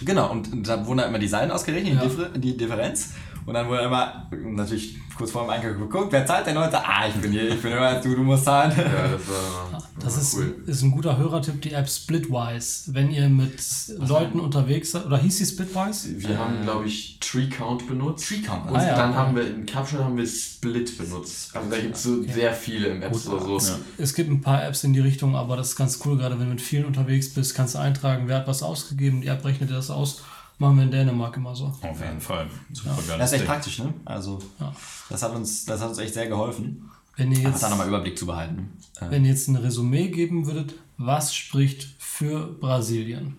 Genau, und da wurden dann immer die Seiten ausgerechnet, Ja. die, Differ die Differenz. Und dann wurde immer natürlich kurz vor dem Einkauf geguckt, wer zahlt denn heute? Ah, ich bin hier, ich bin immer, du, du musst zahlen. ja, das war, Das war ist, cool. ist ein guter Hörertipp, die App Splitwise. Wenn ihr mit Leuten unterwegs seid, oder hieß die Splitwise? Wir haben, glaube ich, Tree Count benutzt. Tree Count, Und ah, ja. dann haben wir in Capture haben wir Split benutzt. Also da gibt es so sehr viele im App Store. So. Ja. Es gibt ein paar Apps in die Richtung, aber das ist ganz cool, gerade wenn du mit vielen unterwegs bist, kannst du eintragen, wer hat was ausgegeben, die App rechnet dir das aus. Machen wir in Dänemark immer so. Auf jeden Fall. Super geiles Das ist echt Ding. praktisch, ne? Also, Ja. das, hat uns, das hat uns echt sehr geholfen. Wenn ihr jetzt, da nochmal Überblick zu behalten. Äh, wenn ihr jetzt ein Resümee geben würdet, was spricht für Brasilien?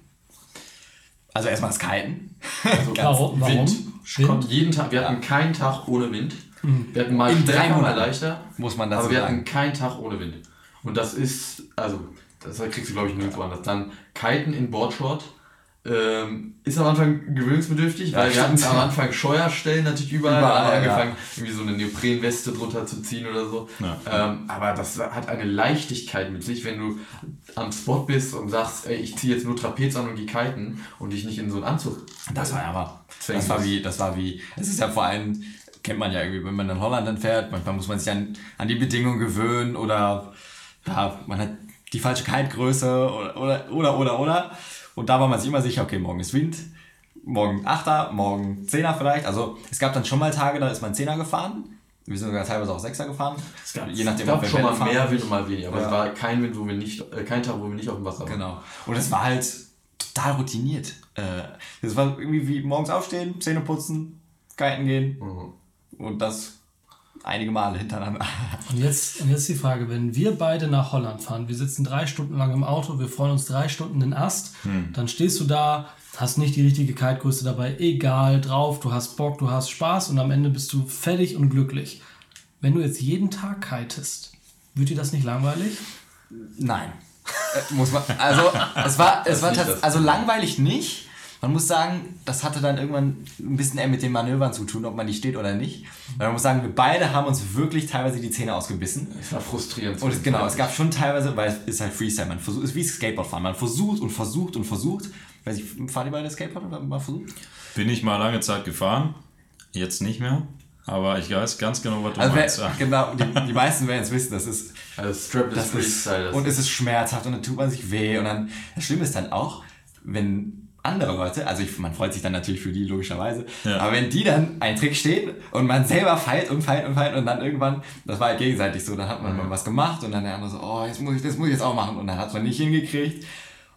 Also erstmal das Kiten. Warum? Warum? Wind. Wind? Kommt jeden Tag. Wir hatten keinen Tag ohne Wind. Wir hatten mal In drei mal Monaten. leichter. Muss man dazu Aber wir sagen. hatten keinen Tag ohne Wind. Und das ist, also, das kriegst du, glaube ich, nirgendwo anders. Dann Kiten in Boardshort. Ähm, ist am Anfang gewöhnungsbedürftig, weil wir hatten am Anfang Scheuerstellen natürlich überall, Überall, haben ja. angefangen, irgendwie so eine Neoprenweste drunter zu ziehen oder so. Ja. Ähm, aber das hat eine Leichtigkeit mit sich, wenn du am Spot bist und sagst, ey, ich ziehe jetzt nur Trapez an und gehe kiten und dich nicht in so einen Anzug. Das war ja aber. Das war wie, das war wie, es ist ja vor allem, kennt man ja irgendwie, wenn man in Holland dann fährt, manchmal muss man sich an, an die Bedingungen gewöhnen oder ja, man hat die falsche Kitegröße oder, oder, oder, oder, oder. Und da war man sich immer sicher, okay, morgen ist Wind, morgen Achter, morgen Zehner vielleicht. Also es gab dann schon mal Tage, da ist man Zehner gefahren. Wir sind sogar teilweise auch Sechser gefahren. Es gab, Je nachdem, es gab schon mal fahren. mehr Wind und mal weniger, aber Ja. es war kein Wind, wo wir nicht, äh, kein Tag, wo wir nicht auf dem Wasser waren. Genau. Und es war halt total routiniert. Äh, Das war irgendwie wie morgens aufstehen, Zähne putzen, kiten gehen Mhm. und das einige Male hintereinander. Und jetzt, und jetzt die Frage, wenn wir beide nach Holland fahren, wir sitzen drei Stunden lang im Auto, wir freuen uns drei Stunden den Ast, dann stehst du da, hast nicht die richtige Kitegröße dabei, egal, drauf, du hast Bock, du hast Spaß und am Ende bist du fertig und glücklich. Wenn du jetzt jeden Tag kitest, wird dir das nicht langweilig? Nein. Äh, muss man, also es war, es war nicht tats- das also langweilig nicht. Man muss sagen, das hatte dann irgendwann ein bisschen eher mit den Manövern zu tun, ob man nicht steht oder nicht. Weil man muss sagen, wir beide haben uns wirklich teilweise die Zähne ausgebissen. Es war frustrierend. Und es, genau, es gab schon teilweise, weil es ist halt Freestyle, man versucht, es ist wie Skateboardfahren. Man versucht und versucht und versucht. Weiß ich, fahren die beide Skateboard oder mal versucht? Bin ich mal lange Zeit gefahren, jetzt nicht mehr, aber ich weiß ganz genau, was du Also wer, meinst. Ja. genau, die, die meisten werden es wissen, das ist Also Strapless Das ist, Freestyle. Das und es ist schmerzhaft und dann tut man sich weh. Und dann, das Schlimme ist dann auch, wenn andere Leute, also ich, man freut sich dann natürlich für die, logischerweise, Ja. aber wenn die dann einen Trick stehen und man selber feilt und feilt und feilt und dann irgendwann, das war halt gegenseitig so, dann hat man mal was gemacht und dann der andere so, oh, jetzt muss ich, das muss ich jetzt auch machen und dann hat man nicht hingekriegt.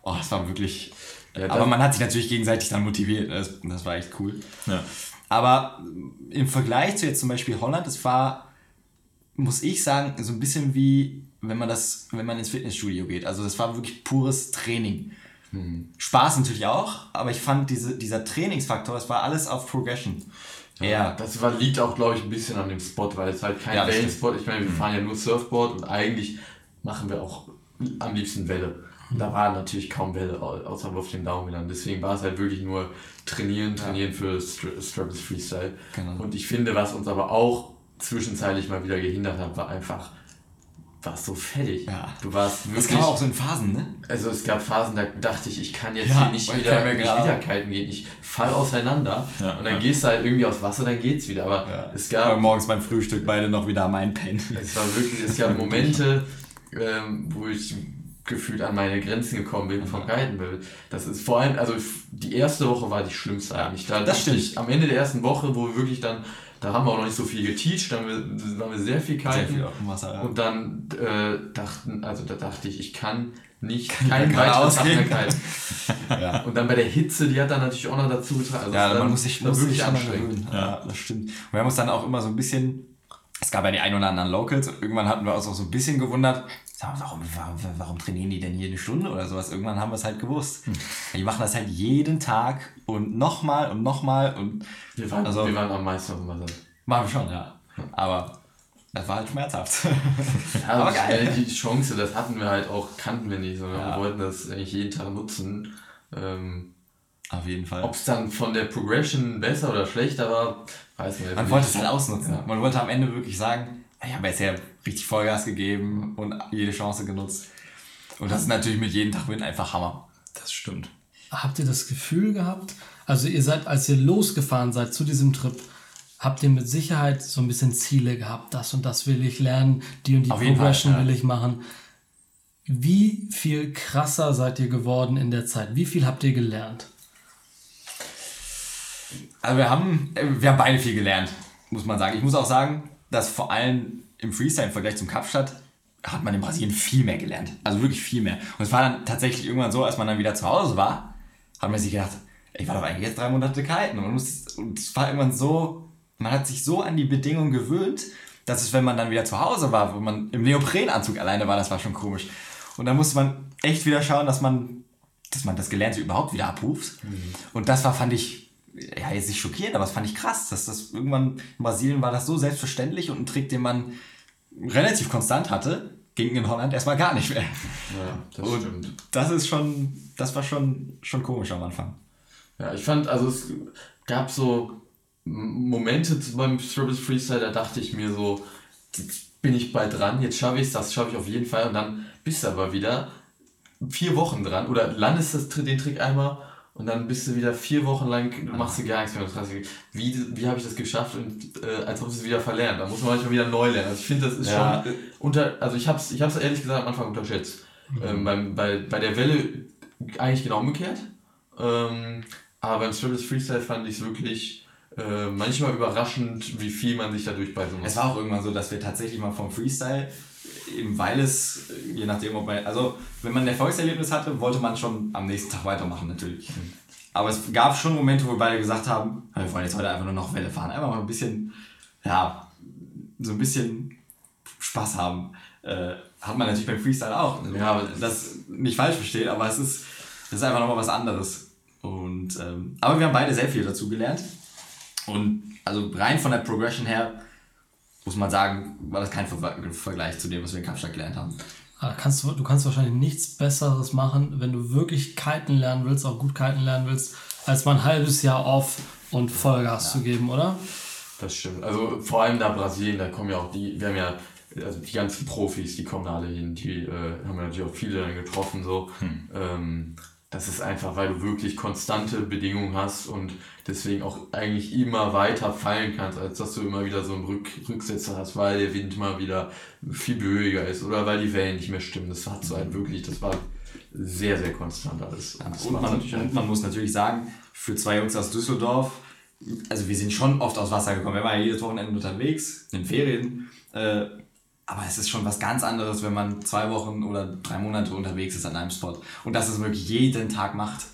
Oh, das war wirklich, Ja, das- aber man hat sich natürlich gegenseitig dann motiviert, das, das war echt cool. Ja. Aber im Vergleich zu jetzt zum Beispiel Holland, es war, muss ich sagen, so ein bisschen wie, wenn man das, wenn man ins Fitnessstudio geht. Also das war wirklich pures Training. Spaß natürlich auch, aber ich fand diese, dieser Trainingsfaktor, es war alles auf Progression. Ja, das war, liegt auch, glaube ich, ein bisschen an dem Spot, weil es halt kein Ja, das Wellenspot Ich meine, wir fahren ja nur Surfboard und eigentlich machen wir auch am liebsten Welle. Da war natürlich kaum Welle, au- außer auf den Daumen. Deswegen war es halt wirklich nur trainieren, trainieren für Str- Strapless Freestyle. Genau. Und ich finde, was uns aber auch zwischenzeitlich mal wieder gehindert hat, war einfach, warst so fertig. Ja. Du warst Das wirklich. kam auch so in Phasen, ne? Also es gab Phasen, da dachte ich, ich kann jetzt Ja, hier nicht wieder, nicht wieder gehen. Ich fall auseinander Ja, und dann ja. gehst du halt irgendwie aufs Wasser, dann geht's wieder. Aber es Aber gab, morgens beim Frühstück beide noch wieder am Einpennen. es war wirklich, es gab Momente, ähm, wo ich gefühlt an meine Grenzen gekommen bin vom Kiten. Das ist vor allem, also die erste Woche war die schlimmste eigentlich. Da das stimmt. Ich, am Ende der ersten Woche, wo wir wirklich dann, da haben wir auch noch nicht so viel geteacht, dann waren wir sehr viel kiten. Sehr viel auf dem Wasser, ja. Und dann äh, dachten, also da dachte ich, ich kann nicht Kann ausgehen. kiten. ja. Und dann bei der Hitze, die hat dann natürlich auch noch dazu getragen. Also Ja, man muss sich, muss wirklich gewöhnen. Ja, das stimmt. Und wir haben uns dann auch immer so ein bisschen, es gab ja die ein oder anderen Locals und irgendwann hatten wir uns auch so ein bisschen gewundert, warum, warum, warum trainieren die denn hier eine Stunde oder sowas? Irgendwann haben wir es halt gewusst. Die machen das halt jeden Tag und nochmal und nochmal und Wir waren, Also- wir waren am meisten auf dem Wasser. machen wir schon, ja. Aber es war halt schmerzhaft. Ja, Aber aber geil. Die Chance, das hatten wir halt auch, kannten wir nicht, sondern Ja. wir wollten das eigentlich jeden Tag nutzen. Ähm, Auf jeden Fall. Ob es dann von der Progression besser oder schlechter war, weiß man ja Man nicht. wollte es halt ausnutzen. Ja. Man wollte am Ende wirklich sagen, ich habe jetzt ja richtig Vollgas gegeben und jede Chance genutzt. Und das ist natürlich mit jedem Tag Wind einfach Hammer. Das stimmt. Habt ihr das Gefühl gehabt? Also ihr seid, als ihr losgefahren seid zu diesem Trip, habt ihr mit Sicherheit so ein bisschen Ziele gehabt. Das und das will ich lernen, die und die Auf jeden Fall, Progression ja. will ich machen. Wie viel krasser seid ihr geworden in der Zeit? Wie viel habt ihr gelernt? Also wir haben, wir haben beide viel gelernt, muss man sagen. Ich muss auch sagen, dass vor allem im Freestyle im Vergleich zum Kapstadt hat man in Brasilien viel mehr gelernt. Also wirklich viel mehr. Und es war dann tatsächlich irgendwann so, als man dann wieder zu Hause war, hat man sich gedacht, ich war doch eigentlich jetzt drei Monate kiten. Und, muss, und es war irgendwann so, man hat sich so an die Bedingungen gewöhnt, dass es, wenn man dann wieder zu Hause war, wo man im Neoprenanzug alleine war, das war schon komisch. Und dann musste man echt wieder schauen, dass man, dass man das Gelernte überhaupt wieder abruft. Und das war, fand ich, ja, jetzt nicht schockierend, aber das fand ich krass, dass das irgendwann in Brasilien war das so selbstverständlich und ein Trick, den man relativ konstant hatte, ging in Holland erstmal gar nicht mehr. Ja, das Und stimmt. das ist schon, das war schon, schon komisch am Anfang. Ja, ich fand, also es gab so Momente beim Triples Freestyle, da dachte ich mir so, jetzt bin ich bald dran, jetzt schaffe ich es, das schaffe ich auf jeden Fall. Und dann bist du aber wieder vier Wochen dran oder landest das, den Trick einmal und dann bist du wieder vier Wochen lang, du machst du gar nichts mehr. Wie, wie habe ich das geschafft? Und äh, als ob du es wieder verlernt. Da muss man manchmal wieder neu lernen. Also ich finde, das ist Ja. schon unter, also ich habe es ich hab's ehrlich gesagt am Anfang unterschätzt. Ähm, beim, bei, bei der Welle eigentlich genau umgekehrt. Ähm, aber beim Triples Freestyle fand ich es wirklich äh, manchmal überraschend, wie viel man sich da durchbeißen muss. Es war auch irgendwann so, dass wir tatsächlich mal vom Freestyle, eben weil es, je nachdem, ob man, also wenn man ein Erfolgserlebnis hatte, wollte man schon am nächsten Tag weitermachen natürlich. Aber es gab schon Momente, wo wir beide gesagt haben, wir wollen jetzt heute einfach nur noch Welle fahren, einfach mal ein bisschen, ja, so ein bisschen Spaß haben. Äh, hat man natürlich beim Freestyle auch. Ja, aber das nicht falsch versteht, aber es ist, es ist einfach nochmal was anderes. Und, ähm, aber wir haben beide sehr viel dazu gelernt. Und also rein von der Progression her, muss man sagen, war das kein Ver Vergleich zu dem, was wir in Kapstadt gelernt haben. Ah, Kannst du, du kannst wahrscheinlich nichts Besseres machen, wenn du wirklich kiten lernen willst, auch gut kiten lernen willst, als mal ein halbes Jahr off und Vollgas zu geben, oder? Das stimmt. Also vor allem da Brasilien, da kommen ja auch die, wir haben ja, also die ganzen Profis, die kommen da alle hin, die äh, haben wir natürlich auch viele dann getroffen, so. Ähm, das ist einfach, weil du wirklich konstante Bedingungen hast und deswegen auch eigentlich immer weiter fallen kannst, als dass du immer wieder so einen Rück Rücksetzer hast, weil der Wind mal wieder viel böiger ist oder weil die Wellen nicht mehr stimmen. Das hat so halt wirklich, das war sehr, sehr konstant alles. Und das Und man, natürlich man muss natürlich sagen, für zwei Jungs aus Düsseldorf, also wir sind schon oft aufs Wasser gekommen. Wir waren ja jedes Wochenende unterwegs, in den Ferien. Äh, aber es ist schon was ganz anderes, wenn man zwei Wochen oder drei Monate unterwegs ist an einem Spot. Und das es wirklich jeden Tag macht.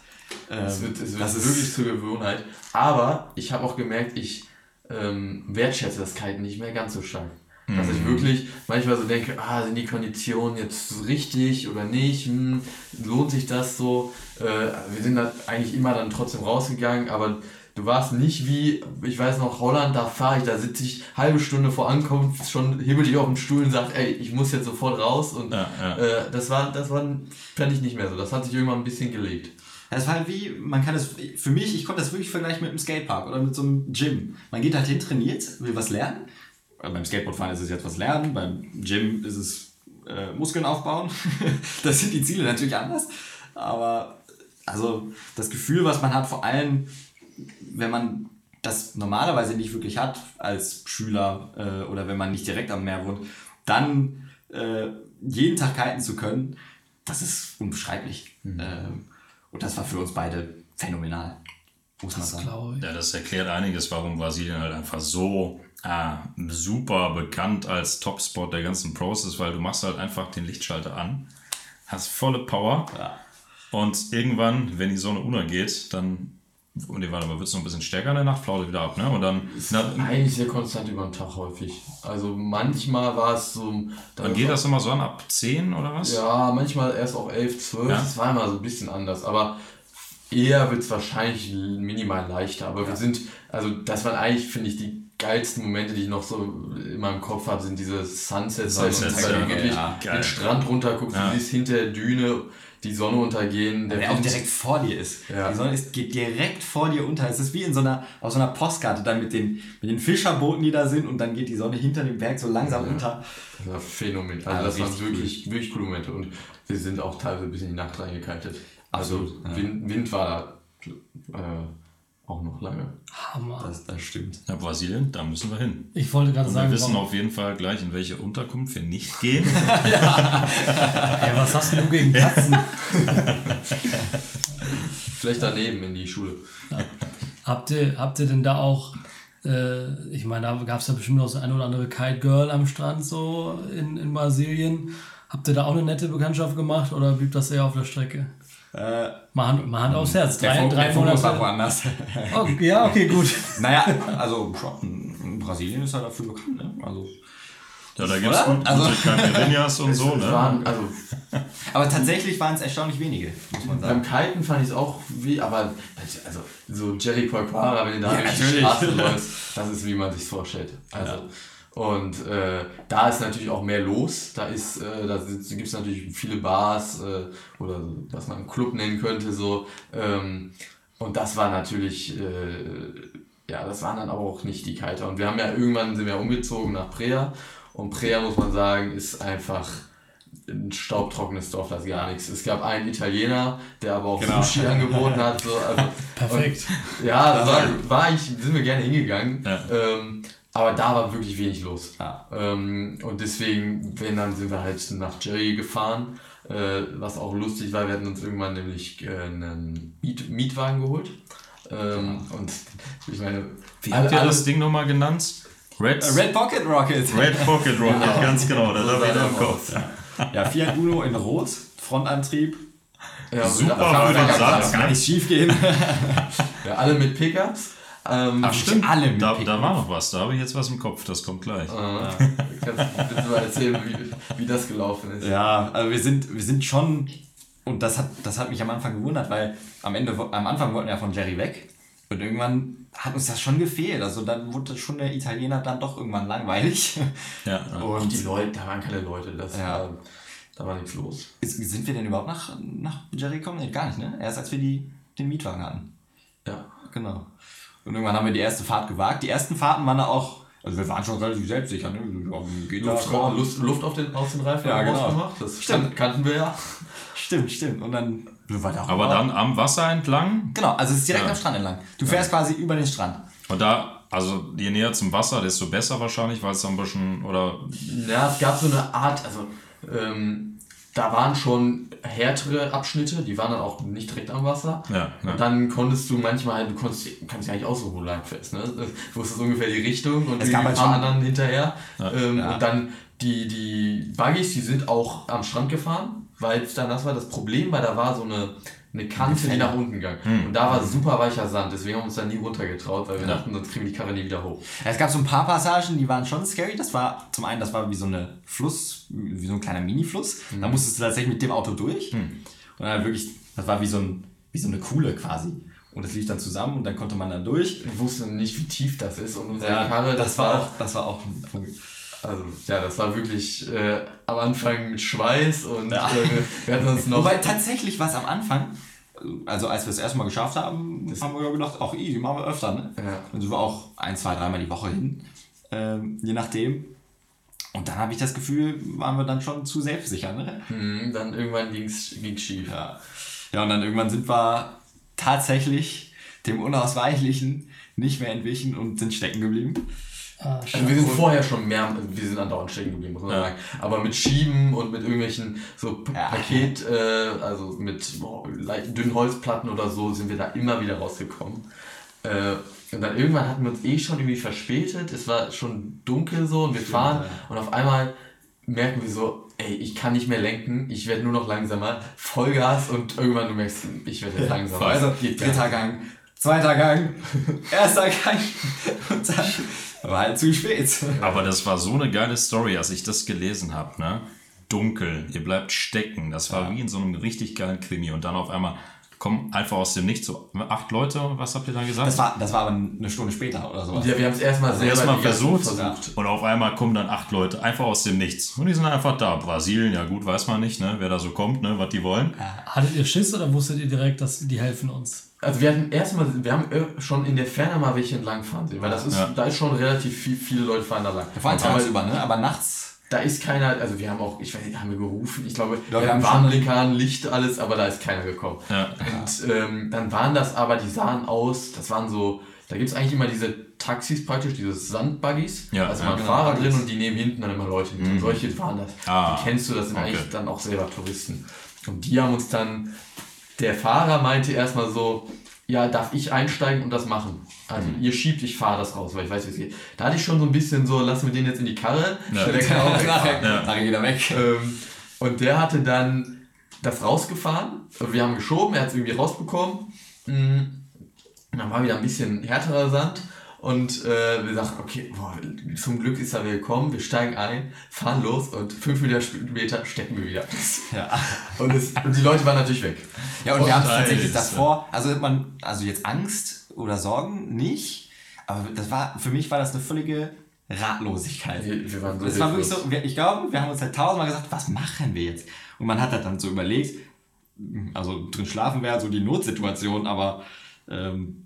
Ähm, Es wird, es wird das ist wirklich zur Gewohnheit. Aber ich habe auch gemerkt, ich ähm, wertschätze das Kiten nicht mehr ganz so stark. Dass ich wirklich manchmal so denke, ah, sind die Konditionen jetzt richtig oder nicht? Hm, lohnt sich das so? Äh, wir sind da eigentlich immer dann trotzdem rausgegangen, aber du warst nicht wie, ich weiß noch, Holland, da fahre ich, da sitze ich halbe Stunde vor Ankunft, schon hebel dich auf den Stuhl und sag, ey, ich muss jetzt sofort raus. Und Ja, ja. Äh, das war, das war, fand ich nicht mehr so. Das hat sich irgendwann ein bisschen gelegt. Das war halt wie, man kann das, für mich, ich konnte das wirklich vergleichen mit einem Skatepark oder mit so einem Gym. Man geht halt hin, trainiert, will was lernen. Äh, Beim Skateboardfahren ist es jetzt was lernen, beim Gym ist es äh, Muskeln aufbauen. das sind die Ziele natürlich anders. Aber also das Gefühl, was man hat, vor allem, wenn man das normalerweise nicht wirklich hat als Schüler äh, oder wenn man nicht direkt am Meer wohnt, dann äh, jeden Tag kiten zu können, das ist unbeschreiblich. Ähm, und das war für uns beide phänomenal, muss man Das sagen. glaube ich. Ja, das erklärt einiges, warum Brasilien halt einfach so ah, super bekannt als Topspot der ganzen Pros ist, weil du machst halt einfach den Lichtschalter an, hast volle Power Ja. und irgendwann, wenn die Sonne untergeht, dann und die warte mal, wird es noch ein bisschen stärker in der Nacht, flaut wieder ab, ne? Und dann, na, Eigentlich sehr konstant über den Tag häufig. Also manchmal war es so. dann geht das immer so an, ab 10 oder was? Ja, manchmal erst auch 11, 12. Ja. Das war immer so ein bisschen anders. Aber eher wird es wahrscheinlich minimal leichter. Aber wir sind, also das waren eigentlich, finde ich, die geilsten Momente, die ich noch so in meinem Kopf habe, sind diese Sunsets, Sunsets, du ja, wirklich ja, den Strand runter guckst, Ja. du siehst hinter der Düne die Sonne untergehen. Der Der auch direkt vor dir ist. Ja. Die Sonne ist, geht direkt vor dir unter. Es ist wie in so einer, auf so einer Postkarte dann mit den, mit den Fischerbooten, die da sind und dann geht die Sonne hinter dem Berg so langsam unter. Das war phänomenal. Also Ja, das waren wirklich, wirklich coole Momente. Und wir sind auch teilweise ein bisschen in die Nacht reingekaltet. Also Absolut, ja. Wind, Wind war da äh, auch noch lange. Hammer. Das, das stimmt. Ja, Brasilien, da müssen wir hin. Ich wollte gerade Und wir sagen, wissen warum- auf jeden Fall gleich, in welche Unterkunft wir nicht gehen. ey, was hast denn du gegen Katzen? Vielleicht daneben in die Schule. habt, ihr, habt ihr denn da auch, äh, ich meine, da gab es ja bestimmt auch so eine oder andere Kite Girl am Strand so in, in Brasilien. Habt ihr da auch eine nette Bekanntschaft gemacht oder blieb das eher auf der Strecke? Äh, Mal Hand, mal Hand aufs Herz. der Drei, Fokus- drei der Fokus war Monate. woanders. Oh, ja, okay, gut. naja, also schon, Brasilien ist ja dafür bekannt, ne? Also, Ja, da gibt es Oder? gut, Also- gute Caipirinhas und so, Es ne? waren, also aber tatsächlich waren es erstaunlich wenige, muss man beim sagen. Kiten fand ich es auch wie, aber also so Jelly Quaquara, wenn du da Ja, durch die natürlich. Straße läufst, das ist wie man sich vorstellt. Also und äh, da ist natürlich auch mehr los. Da ist, äh, da gibt es natürlich viele Bars äh, oder was man einen Club nennen könnte so. Ähm, und das war natürlich, äh, ja, das waren dann aber auch nicht die Kiter. Und wir haben ja irgendwann sind wir umgezogen nach Prea und Prea muss man sagen ist einfach ein staubtrockenes Dorf, das ist gar nichts. Es gab einen Italiener, der aber auch Genau. Sushi angeboten hat. So, also, Perfekt. und, ja, war, war eigentlich, sind wir gerne hingegangen. Ja. Ähm, aber da war wirklich wenig los. Ja. Ähm, und deswegen, wenn dann sind wir halt nach Jerry gefahren, äh, was auch lustig war, wir hatten uns irgendwann nämlich äh, einen Miet Mietwagen geholt. Ähm, Und ich meine, Wie habt ihr das Ding nochmal genannt? Red, Äh, Red Pocket Rocket. Red Pocket Rocket, ganz genau, das So habe ich sah noch im das Kopf. Ja, Fiat Uno in Rot, Frontantrieb. ja, Super da- da- für da- da- Satz. Kann gar nicht schief gehen. Ja, alle mit Pickups. Ähm, Ach, stimmt. Alle Da, da war noch was, da habe ich jetzt was im Kopf, das kommt gleich. Äh, kannst du bitte mal erzählen, wie, wie das gelaufen ist? Ja, also wir sind, wir sind schon, und das hat, das hat mich am Anfang gewundert, weil am Ende, am Anfang wollten wir ja von Jerry weg. Und irgendwann hat uns das schon gefehlt. Also dann wurde schon der Italiener dann doch irgendwann langweilig. Ja, Und Und die Leute, da waren keine Leute, das Ja. war, da war nichts los. ist, sind wir denn überhaupt nach, nach Jerry gekommen? Nee, gar nicht, ne? Erst als wir die, den Mietwagen hatten. Ja. Genau. Und irgendwann haben wir die erste Fahrt gewagt. Die ersten Fahrten waren da auch, also wir waren schon relativ selbstsicher, ne? Ja, Geht Luft, da, Luft, Luft auf den, aus den Reifen Ja, genau. rausgemacht, das Stimmt. kan- kannten wir ja. Stimmt, stimmt. Und dann sind wir da aber dann am Wasser entlang Genau, also es ist direkt Ja. am Strand entlang. Du fährst quasi über den Strand. und da, also je näher zum Wasser, desto besser wahrscheinlich, weil es da ein bisschen, oder Ja, es gab so eine Art, also ähm, da waren schon härtere Abschnitte, die waren dann auch nicht direkt am Wasser. Ja, ja. Und dann konntest du manchmal, du konntest, kannst ja eigentlich aussuchen, wo du lang fährst, ne? Du wusstest ungefähr die Richtung und Es die gab paar halt anderen hinterher. Ähm, Ja. Und dann die, die Buggies, die sind auch am Strand gefahren, weil es dann, das war das Problem, weil da war so eine, eine Kante, die nach unten ging. Und da war super weicher Sand, deswegen haben wir uns da nie runtergetraut, weil wir dachten, sonst kriegen wir die Karre nie wieder hoch. Ja, Es gab so ein paar Passagen, die waren schon scary. Das war zum einen, das war wie so eine Fluss, wie so ein kleiner Mini-Fluss. Da musstest du tatsächlich mit dem Auto durch. Und dann wirklich, das war wie so, ein, wie so eine Kuhle quasi. Und das lief dann zusammen und dann konnte man dann durch. Wir wussten nicht, wie tief das ist und unsere Karre, das war auch, das war auch ein Punkt. Also, ja, das war wirklich äh, am Anfang mit Schweiß und Ja. äh, wir hatten uns noch. Wobei tatsächlich war es am Anfang, also als wir es erstmal geschafft haben, haben wir gedacht, auch easy, machen wir öfter, ne? Ja. Dann sind wir auch ein, zwei, dreimal die Woche hin, ähm, je nachdem. Und dann habe ich das Gefühl, waren wir dann schon zu selbstsicher, ne? Mhm, dann irgendwann ging es schief. Ja. ja, und dann irgendwann sind wir tatsächlich dem Unausweichlichen nicht mehr entwichen und sind stecken geblieben. Ah, Also wir sind vorher schon mehr, wir sind andauernd stecken geblieben, muss man Ja. sagen. Aber mit Schieben und mit irgendwelchen so Ja. Paket, äh, also mit boah, dünnen Holzplatten oder so, sind wir da immer wieder rausgekommen. Äh, und dann irgendwann hatten wir uns eh schon irgendwie verspätet, es war schon dunkel so und wir fahren und auf einmal merken wir so, ey, ich kann nicht mehr lenken, ich werde nur noch langsamer, Vollgas und irgendwann du merkst, ich werde jetzt langsamer. Also, dritter Gang, zweiter Gang, erster Gang und dann war halt zu spät. Aber das war so eine geile Story, als ich das gelesen habe, ne? Dunkel, ihr bleibt stecken. Das war wie in so einem richtig geilen Krimi. Und dann auf einmal kommen einfach aus dem Nichts so acht Leute, was habt ihr da gesagt? Das war, das war aber eine Stunde später oder sowas. Ja, wir haben es erstmal selber Erstmal versucht, versucht. und auf einmal kommen dann acht Leute einfach aus dem Nichts. Und die sind einfach da. Brasilien, ja gut, weiß man nicht, ne, wer da so kommt, ne, was die wollen. Hattet ihr Schiss oder wusstet ihr direkt, dass die helfen uns? Also wir hatten erstmal, wir haben schon in der Ferne mal welche entlang fahren sehen, weil das ist, Ja. da ist schon relativ viel, viele Leute fahren da lang. Vor allem tagsüber, ne? Aber nachts. Da ist keiner, also wir haben auch, ich weiß nicht, haben wir gerufen, ich glaube, Ja, wir wir haben haben schon- Warnblinker an, Licht, alles, aber da ist keiner gekommen. Ja. Und ähm, dann waren das aber, die sahen aus, das waren so, da gibt es eigentlich immer diese Taxis praktisch, diese Sandbuggies, Ja, da ist ja, mal ein genau, Fahrer drin und die nehmen hinten dann immer Leute mit. Und solche waren das. Ah, die kennst du, das sind okay. eigentlich dann auch selber Touristen. Und die haben uns dann, der Fahrer meinte erstmal so, ja, darf ich einsteigen und das machen? Also ihr schiebt, ich fahre das raus, weil ich weiß, wie es geht. Da hatte ich schon so ein bisschen so, lassen wir den jetzt in die Karre, Ja. der kann auch wegfahren. Ja. Nachher geht er weg. Ähm, und der hatte dann das rausgefahren. Wir haben geschoben, er hat es irgendwie rausbekommen. Mm, Und dann war wieder ein bisschen härterer Sand. Und äh, wir sagten, okay, boah, zum Glück ist er wieder gekommen, wir steigen ein, fahren los und fünf Meter stecken wir wieder. Ja. Und, es, und die Leute waren natürlich weg. Ja, und wir haben tatsächlich davor, also man, also jetzt Angst oder Sorgen nicht, aber das war, für mich war das eine völlige Ratlosigkeit. Wir, wir waren so war wirklich so, wir, ich glaube, wir haben uns halt tausendmal gesagt, was machen wir jetzt? Und man hat halt dann so überlegt, also drin schlafen wäre so die Notsituation, aber ähm,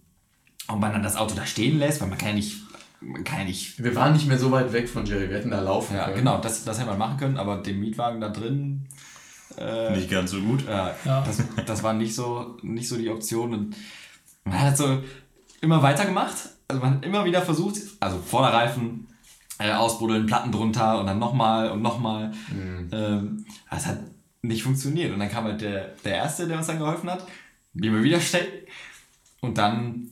ob man dann das Auto da stehen lässt, weil man kann ja nicht, man kann ja nicht, Wir waren nicht mehr so weit weg von Jerry, wir hätten da laufen ja können. genau, das, das hätte man machen können, aber den Mietwagen da drin, äh, Nicht ganz so gut. ja, Ja. Das, das war nicht so, nicht so die Option. Und man hat so immer weitergemacht. Also man hat immer wieder versucht, also Vorderreifen äh, ausbuddeln, Platten drunter und dann nochmal und nochmal. Ähm, das hat nicht funktioniert. Und dann kam halt der, der Erste, der uns dann geholfen hat, blieb wir wieder stecken. Und dann,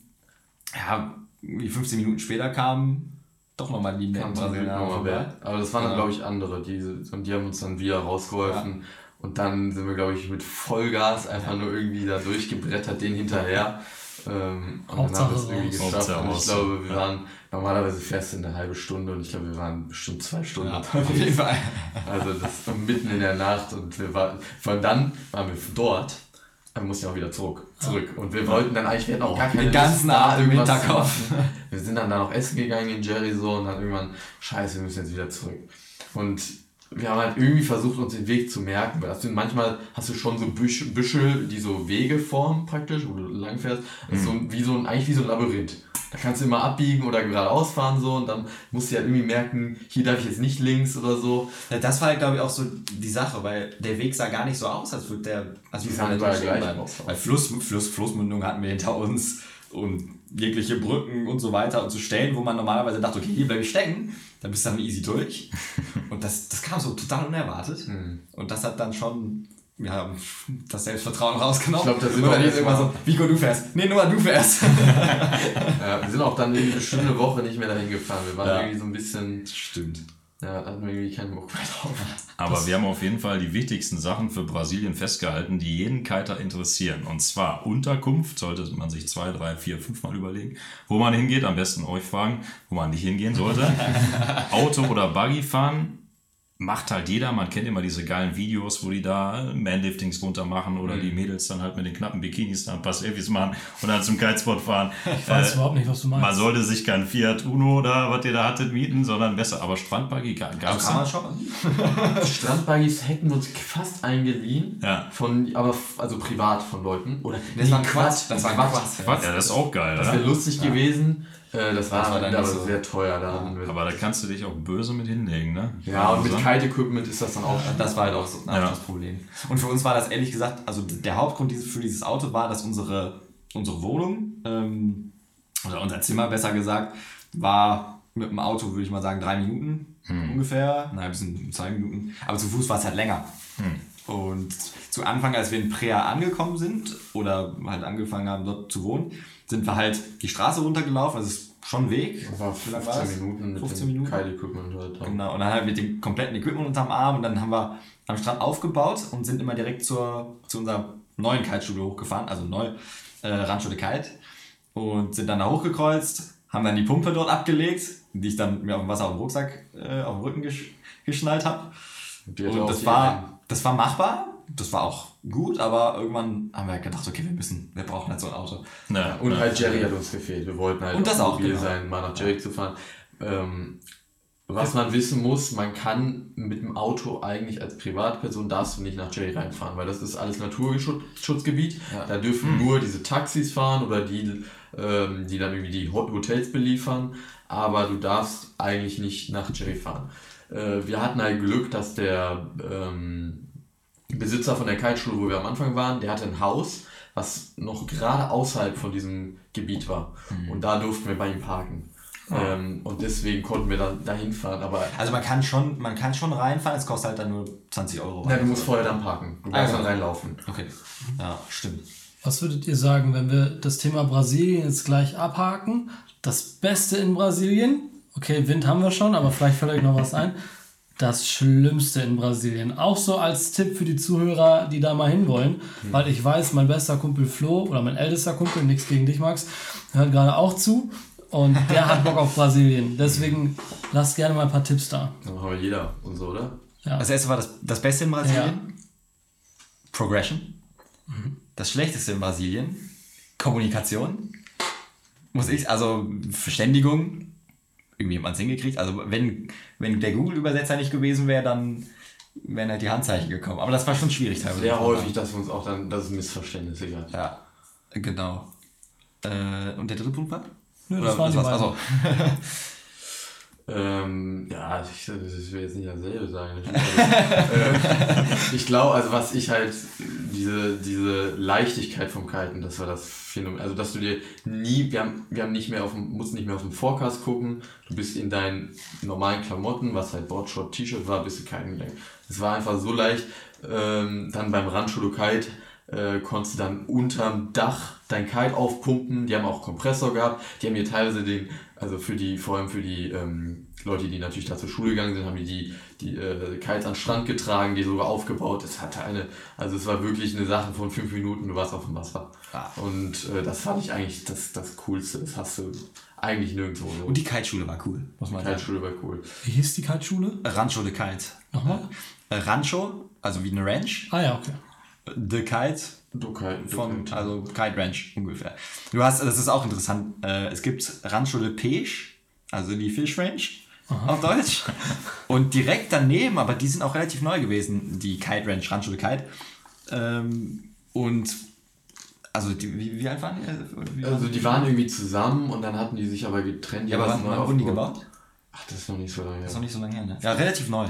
ja, wie 15 Minuten später kam doch nochmal die netten Brasilianer vorbei. Aber das waren dann, Ja. glaube ich, andere. Die, und die haben uns dann wieder rausgeholfen. Und dann sind wir, glaube ich, mit Vollgas einfach nur irgendwie da durchgebrettert, den hinterher. Ähm, und dann haben wir es irgendwie raus. geschafft. Und ich glaube, wir waren, normalerweise fährst du eine halbe Stunde und ich glaube, wir waren bestimmt zwei Stunden Ja, auf jeden. Fall. Also das war mitten in der Nacht und wir waren, vor allem dann waren wir dort. Dann mussten wir auch wieder zurück. zurück. Und wir wollten dann eigentlich, wir hatten auch gar keine Den ganzen Abend im Hinterkopf. Wir sind dann da noch essen gegangen in Jerry so und dann irgendwann, scheiße, wir müssen jetzt wieder zurück. Und wir haben halt irgendwie versucht, uns den Weg zu merken. Weil das sind manchmal hast du schon so Büsche, Büschel, die so Wege formen praktisch, wo du langfährst. Das ist so, ein- wie so ein, eigentlich wie so ein Labyrinth. Da kannst du immer abbiegen oder geradeaus fahren so und dann musst du halt irgendwie merken, hier darf ich jetzt nicht links oder so. Ja, das war, glaube ich, auch so die Sache, weil der Weg sah gar nicht so aus, als würde der. Als Die sahen überall gleich aus. Weil Fluss, Fluss, Flussmündung hatten wir hinter uns und jegliche Brücken und so weiter und zu Stellen, wo man normalerweise dachte, okay, hier bleibe ich stecken, dann bist du dann easy durch. Und das, das kam so total unerwartet. Und das hat dann schon ja, das Selbstvertrauen rausgenommen. Ich glaub, da sind Und dann wir jetzt immer so, Vico, du fährst. Nee, nur du fährst. Ja, wir sind auch dann irgendwie eine schöne Woche nicht mehr dahin gefahren. Wir waren Ja. irgendwie so ein bisschen, Stimmt. ja, hatten wir irgendwie keinen Bock mehr drauf. Aber wir haben auf jeden Fall die wichtigsten Sachen für Brasilien festgehalten, die jeden Kiter interessieren. Und zwar Unterkunft, sollte man sich zwei, drei, vier, fünf Mal überlegen, wo man hingeht. Am besten euch fragen, wo man nicht hingehen sollte. Auto oder Buggy fahren. Macht halt jeder, man kennt immer diese geilen Videos, wo die da Manliftings runter machen oder die Mädels dann halt mit den knappen Bikinis da ein paar Selfies machen und dann zum Kitespot fahren. Ich weiß überhaupt nicht, was du meinst. Man sollte sich kein Fiat Uno oder was ihr da hattet mieten, sondern besser. Aber Strandbuggy gab es Kann man schon. Strandbuggies hätten wir uns fast eingeliehen. Ja. Von, aber also privat von Leuten. Oder Das war Nee, Quatsch. Das war ein Quatsch. Quatsch, ja, das ist auch geil, Das wäre lustig gewesen. Äh, das war, Das war dann nicht so. sehr teuer. Da wir. Aber da kannst du dich auch böse mit hinlegen, ne? ja, und mit Also, Kite-Equipment ist das dann auch. Das war halt auch so Ja. das Problem. Und für uns war das ehrlich gesagt, also der Hauptgrund für dieses Auto war, dass unsere, unsere Wohnung, ähm, oder unser Zimmer besser gesagt, war mit dem Auto würde ich mal sagen drei Minuten ungefähr. Nein, bis in zwei Minuten. Aber zu Fuß war es halt länger. Und zu Anfang, als wir in Prea angekommen sind oder halt angefangen haben, dort zu wohnen, sind wir halt die Straße runtergelaufen. Also es ist schon Weg. Das war Wie lang war 15 das? Minuten mit 15 dem Minuten. Kite-Equipment halt. Genau, und dann halt mit dem kompletten Equipment unterm Arm und dann haben wir am Strand aufgebaut und sind immer direkt zur, zu unserer neuen Kiteschule hochgefahren, also neu, äh, Randschule Kite und sind dann da hochgekreuzt, haben dann die Pumpe dort abgelegt, die ich dann mir auf dem Wasser auf dem Rucksack, äh, auf dem Rücken gesch geschnallt habe. Und das war, das war machbar, das war auch gut, aber irgendwann haben wir halt gedacht, okay, wir müssen, wir brauchen halt so ein Auto. Ja, Und ja. halt Jerry hat uns gefehlt. Wir wollten halt Und das auch, genau. sein, mal nach Jerry zu fahren. Ähm, was man wissen muss, man kann mit dem Auto eigentlich als Privatperson darfst du nicht nach Jerry reinfahren, weil das ist alles Naturschutzgebiet. Ja. Da dürfen Hm. nur diese Taxis fahren oder die, ähm, die dann irgendwie die Ho- Hotels beliefern, aber du darfst eigentlich nicht nach Jerry fahren. Äh, wir hatten halt Glück, dass der ähm, Besitzer von der Kiteschule, wo wir am Anfang waren, der hatte ein Haus, was noch gerade außerhalb von diesem Gebiet war. Und da durften wir bei ihm parken. Ähm, und deswegen konnten wir dann dahin fahren. Aber Also man kann schon, man kann schon reinfahren, es kostet halt dann nur 20 Euro. nein, du musst vorher dann parken. Du darfst Ah, dann reinlaufen. Okay. Ja, stimmt. Was würdet ihr sagen, wenn wir das Thema Brasilien jetzt gleich abhaken? Das Beste in Brasilien, okay, Wind haben wir schon, aber vielleicht fällt euch noch was ein. Das Schlimmste in Brasilien. Auch so als Tipp für die Zuhörer, die da mal hinwollen, weil ich weiß, mein bester Kumpel Flo oder mein ältester Kumpel, nichts gegen dich, Max, hört gerade auch zu und der hat Bock auf Brasilien. Deswegen lasst gerne mal ein paar Tipps da. Dann haben wir jeder und so, oder? Ja. Das erste war das, das Beste in Brasilien. Progression. Das Schlechteste in Brasilien. Kommunikation. Muss ich, also Verständigung. Irgendwie hat man es hingekriegt. Also wenn, wenn der Google-Übersetzer nicht gewesen wäre, dann wären halt die Handzeichen gekommen. Aber das war schon schwierig teilweise. Sehr häufig, dass wir uns auch dann, das ist Missverständnisse gab. Ja, genau. Äh, und der dritte Punkt war? Nö, das Oder waren die war's? Ähm, ja, ich, ich will jetzt nicht dasselbe sagen. Äh, ich glaube, also was ich halt, diese, diese Leichtigkeit vom Kiten, das war das Phänomen. Also, dass du dir nie, wir haben, wir haben nicht mehr auf dem, mussten nicht mehr auf den Forecast gucken, du bist in deinen normalen Klamotten, was halt Boardshort T-Shirt war, bist du kiten gegangen. Es war einfach so leicht, ähm, dann beim Randschulo Kite äh, konntest du dann unterm Dach dein Kite aufpumpen. Die haben auch Kompressor gehabt. Die haben mir teilweise den, also für die, vor allem für die ähm, Leute, die natürlich da zur Schule gegangen sind, haben die die, die äh, Kites an den Strand getragen, die sogar aufgebaut. Es hatte eine, also es war wirklich eine Sache von fünf Minuten, du warst auf dem Wasser. Ah. Und äh, das fand ich eigentlich das, das Coolste. Das hast du eigentlich nirgendwo. So. Und die Kite-Schule war cool, muss man sagen. Kite-Schule war cool. Wie hieß die Kite-Schule? Rancho de Kite. Nochmal? Äh, Rancho, also wie eine Ranch. Ah ja, okay. The Kite Du Kite, von, Kite. also Kite Ranch ungefähr. Du hast, das ist auch interessant, äh, es gibt Rancho de Peixe, also die Fish Ranch auf Deutsch. Und direkt daneben, aber die sind auch relativ neu gewesen, die Kite Ranch, Rancho de Kite. Ähm, und also die, wie, wie alt waren die? Äh, Wie Also die waren irgendwie zusammen und dann hatten die sich aber getrennt. ja, aber haben wann, wann wurden die gebaut? Ach, das ist noch nicht so lange her. Das ist noch nicht so lange her, ne? Ja, relativ neu.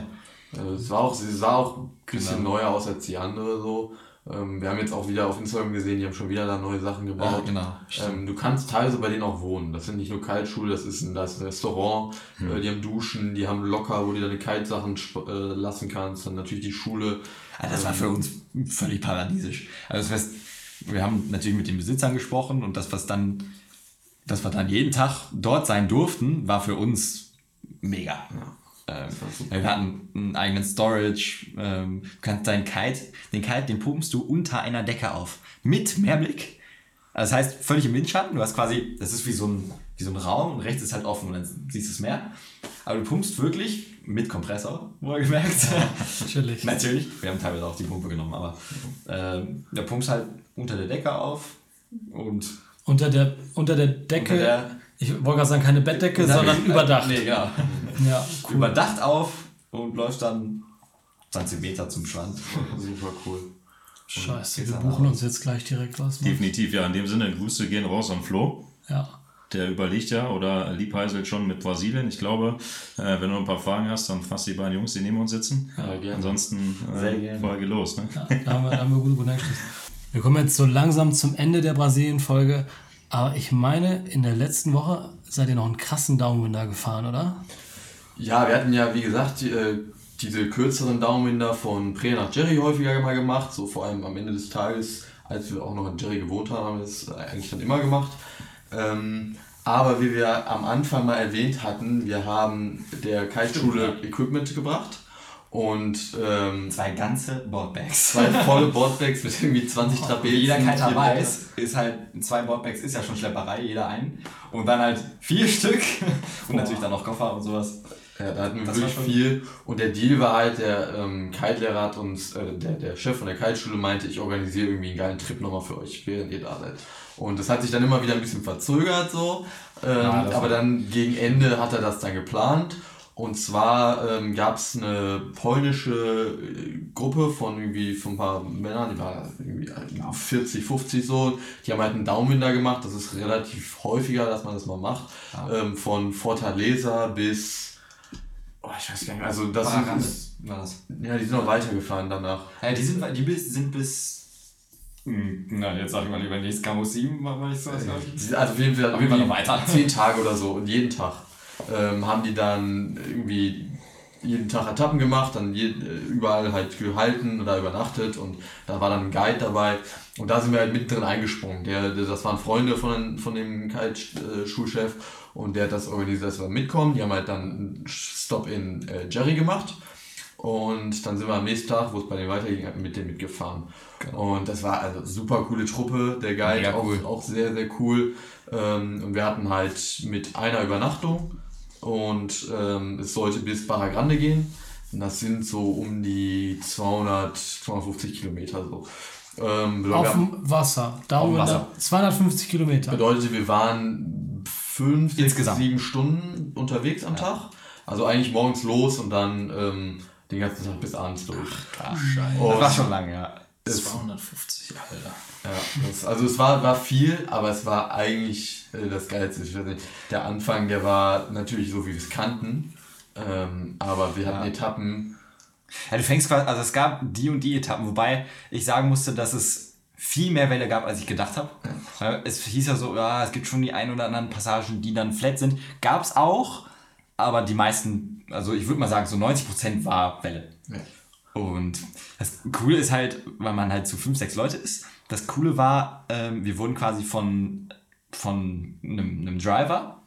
Also es war auch, sie sah auch ein bisschen Genau. neuer aus als die andere so. Ähm, wir haben jetzt auch wieder auf Instagram gesehen, die haben schon wieder da neue Sachen gebaut. Ja, genau. Ähm, du kannst teilweise bei denen auch wohnen. Das sind nicht nur Kiteschule, das ist ein, das ist ein Restaurant. Hm. Äh, die haben Duschen, die haben locker, wo du deine Kite-Sachen sp- äh, lassen kannst. Dann natürlich die Schule. Also das war für uns völlig paradiesisch. Also das heißt, wir haben natürlich mit den Besitzern gesprochen und das, was dann, dass wir dann jeden Tag dort sein durften, war für uns mega. Ähm, wir hatten einen eigenen Storage. Ähm, du kannst deinen Kite, den Kite, den pumpst du unter einer Decke auf. Mit Mehrblick. Also das heißt, völlig im Windschatten. Du hast quasi, das ist wie so ein, wie so ein Raum und rechts ist halt offen und dann siehst du das Meer. Aber du pumpst wirklich mit Kompressor, wohlgemerkt. Natürlich. Natürlich, wir haben teilweise auch die Pumpe genommen, aber ähm, der pumpst halt unter der Decke auf und Unter der, unter der Decke, Unter der- ich wollte gerade sagen, keine Bettdecke, sondern überdacht. Nee, genau. Ja, cool. Überdacht auf und läuft dann 20 Meter zum Strand. Super cool. Scheiße, wir buchen uns jetzt gleich direkt was. Mann. Definitiv, ja. In dem Sinne, Grüße gehen raus an Flo. Ja. Der überlegt ja oder liebheiselt schon mit Brasilien. Ich glaube, äh, wenn du ein paar Fragen hast, dann fass die beiden Jungs, die neben uns sitzen. Ja, gerne. Ansonsten Sehr äh, gerne. Folge los. Ne? Ja, da haben wir, da haben wir gute Connections. Wir kommen jetzt so langsam zum Ende der Brasilien-Folge. Aber ich meine, in der letzten Woche seid ihr noch einen krassen Daumenwind da gefahren, oder? Ja, wir hatten ja, wie gesagt, äh, diese kürzeren Daumenwinder von Pre nach Jerry häufiger mal gemacht, so vor allem am Ende des Tages, als wir auch noch in Jerry gewohnt haben, haben wir das eigentlich dann immer gemacht. Ähm, aber wie wir am Anfang mal erwähnt hatten, wir haben der Kiteschule Equipment gebracht und ähm, Zwei ganze Boardbags. zwei volle Boardbags mit irgendwie 20 Wie Trapez. jeder Kiter weiß, ist halt, zwei Boardbags ist ja schon Schlepperei, jeder einen. Und dann halt vier Stück. Und natürlich dann noch Koffer und sowas. Ja, da hatten wir Das wirklich schon- viel. Und der Deal war halt, der ähm, Kite-Lehrer hat uns, äh, der, der Chef von der Kite-Schule meinte, ich organisiere irgendwie einen geilen Trip nochmal für euch, während ihr da seid. Und das hat sich dann immer wieder ein bisschen verzögert so. Ähm, Ja, aber dann gegen Ende hat er das dann geplant. Und zwar ähm, gab es eine polnische äh, Gruppe von irgendwie von ein paar Männern, die waren irgendwie 40, 50 so, die haben halt einen Daumenwinder gemacht. Das ist relativ häufiger, dass man das mal macht. Ähm, von Fortaleza bis Oh, ich weiß gar nicht mehr. Also das Barrande ist, war das. ja, die sind noch weitergefahren danach. Ja, die sind, die bis, sind bis. Hm, Na, jetzt sag ich mal lieber nicht. Camo 7 war nicht so. Also auf jeden Fall Auf jeden Fall noch weiter. zehn Tage oder so und jeden Tag ähm, haben die dann irgendwie jeden Tag Etappen gemacht, dann je, äh, überall halt gehalten oder übernachtet und da war dann ein Guide dabei und da sind wir halt mittendrin eingesprungen. Der, das waren Freunde von, von dem Kite-Schulchef und der hat das organisiert, dass wir mitkommen. Die haben halt dann einen Stop in äh, Jerry gemacht Und dann sind wir am nächsten Tag, wo es bei denen weiterging, mit denen mitgefahren. Und das war also super coole Truppe, der Guide Mega auch, cool. auch sehr, sehr cool. Ähm, und wir hatten halt mit einer Übernachtung und ähm, es sollte bis Barra Grande gehen. Und das sind so um die 200, 250 Kilometer so. Ähm, Auf dem Wasser. Da Auf Wasser. 250 Kilometer. Bedeutet, wir waren fünf, sechs, Insgesamt. sieben Stunden unterwegs am Tag. Also eigentlich morgens los und dann ähm, den ganzen Tag bis abends durch. Scheiße. Und Das war schon lang, ja. 250, Alter. Ja, das, also es war, war viel, aber es war eigentlich äh, das Geilste. Nicht, der Anfang, der war natürlich so, wie wir es kannten. Ähm, aber wir hatten Ja. Etappen. Ja, du fängst quasi, also es gab die und die Etappen, wobei ich sagen musste, dass es viel mehr Welle gab, als ich gedacht habe. Ja, Es hieß ja so, ja, es gibt schon die ein oder anderen Passagen, die dann flat sind. Gab es auch, aber die meisten, also ich würde mal sagen, so 90% war Welle. Ja. Und das Coole ist halt, weil man halt zu fünf, sechs Leute ist. Das Coole war, ähm, wir wurden quasi von, von einem, einem Driver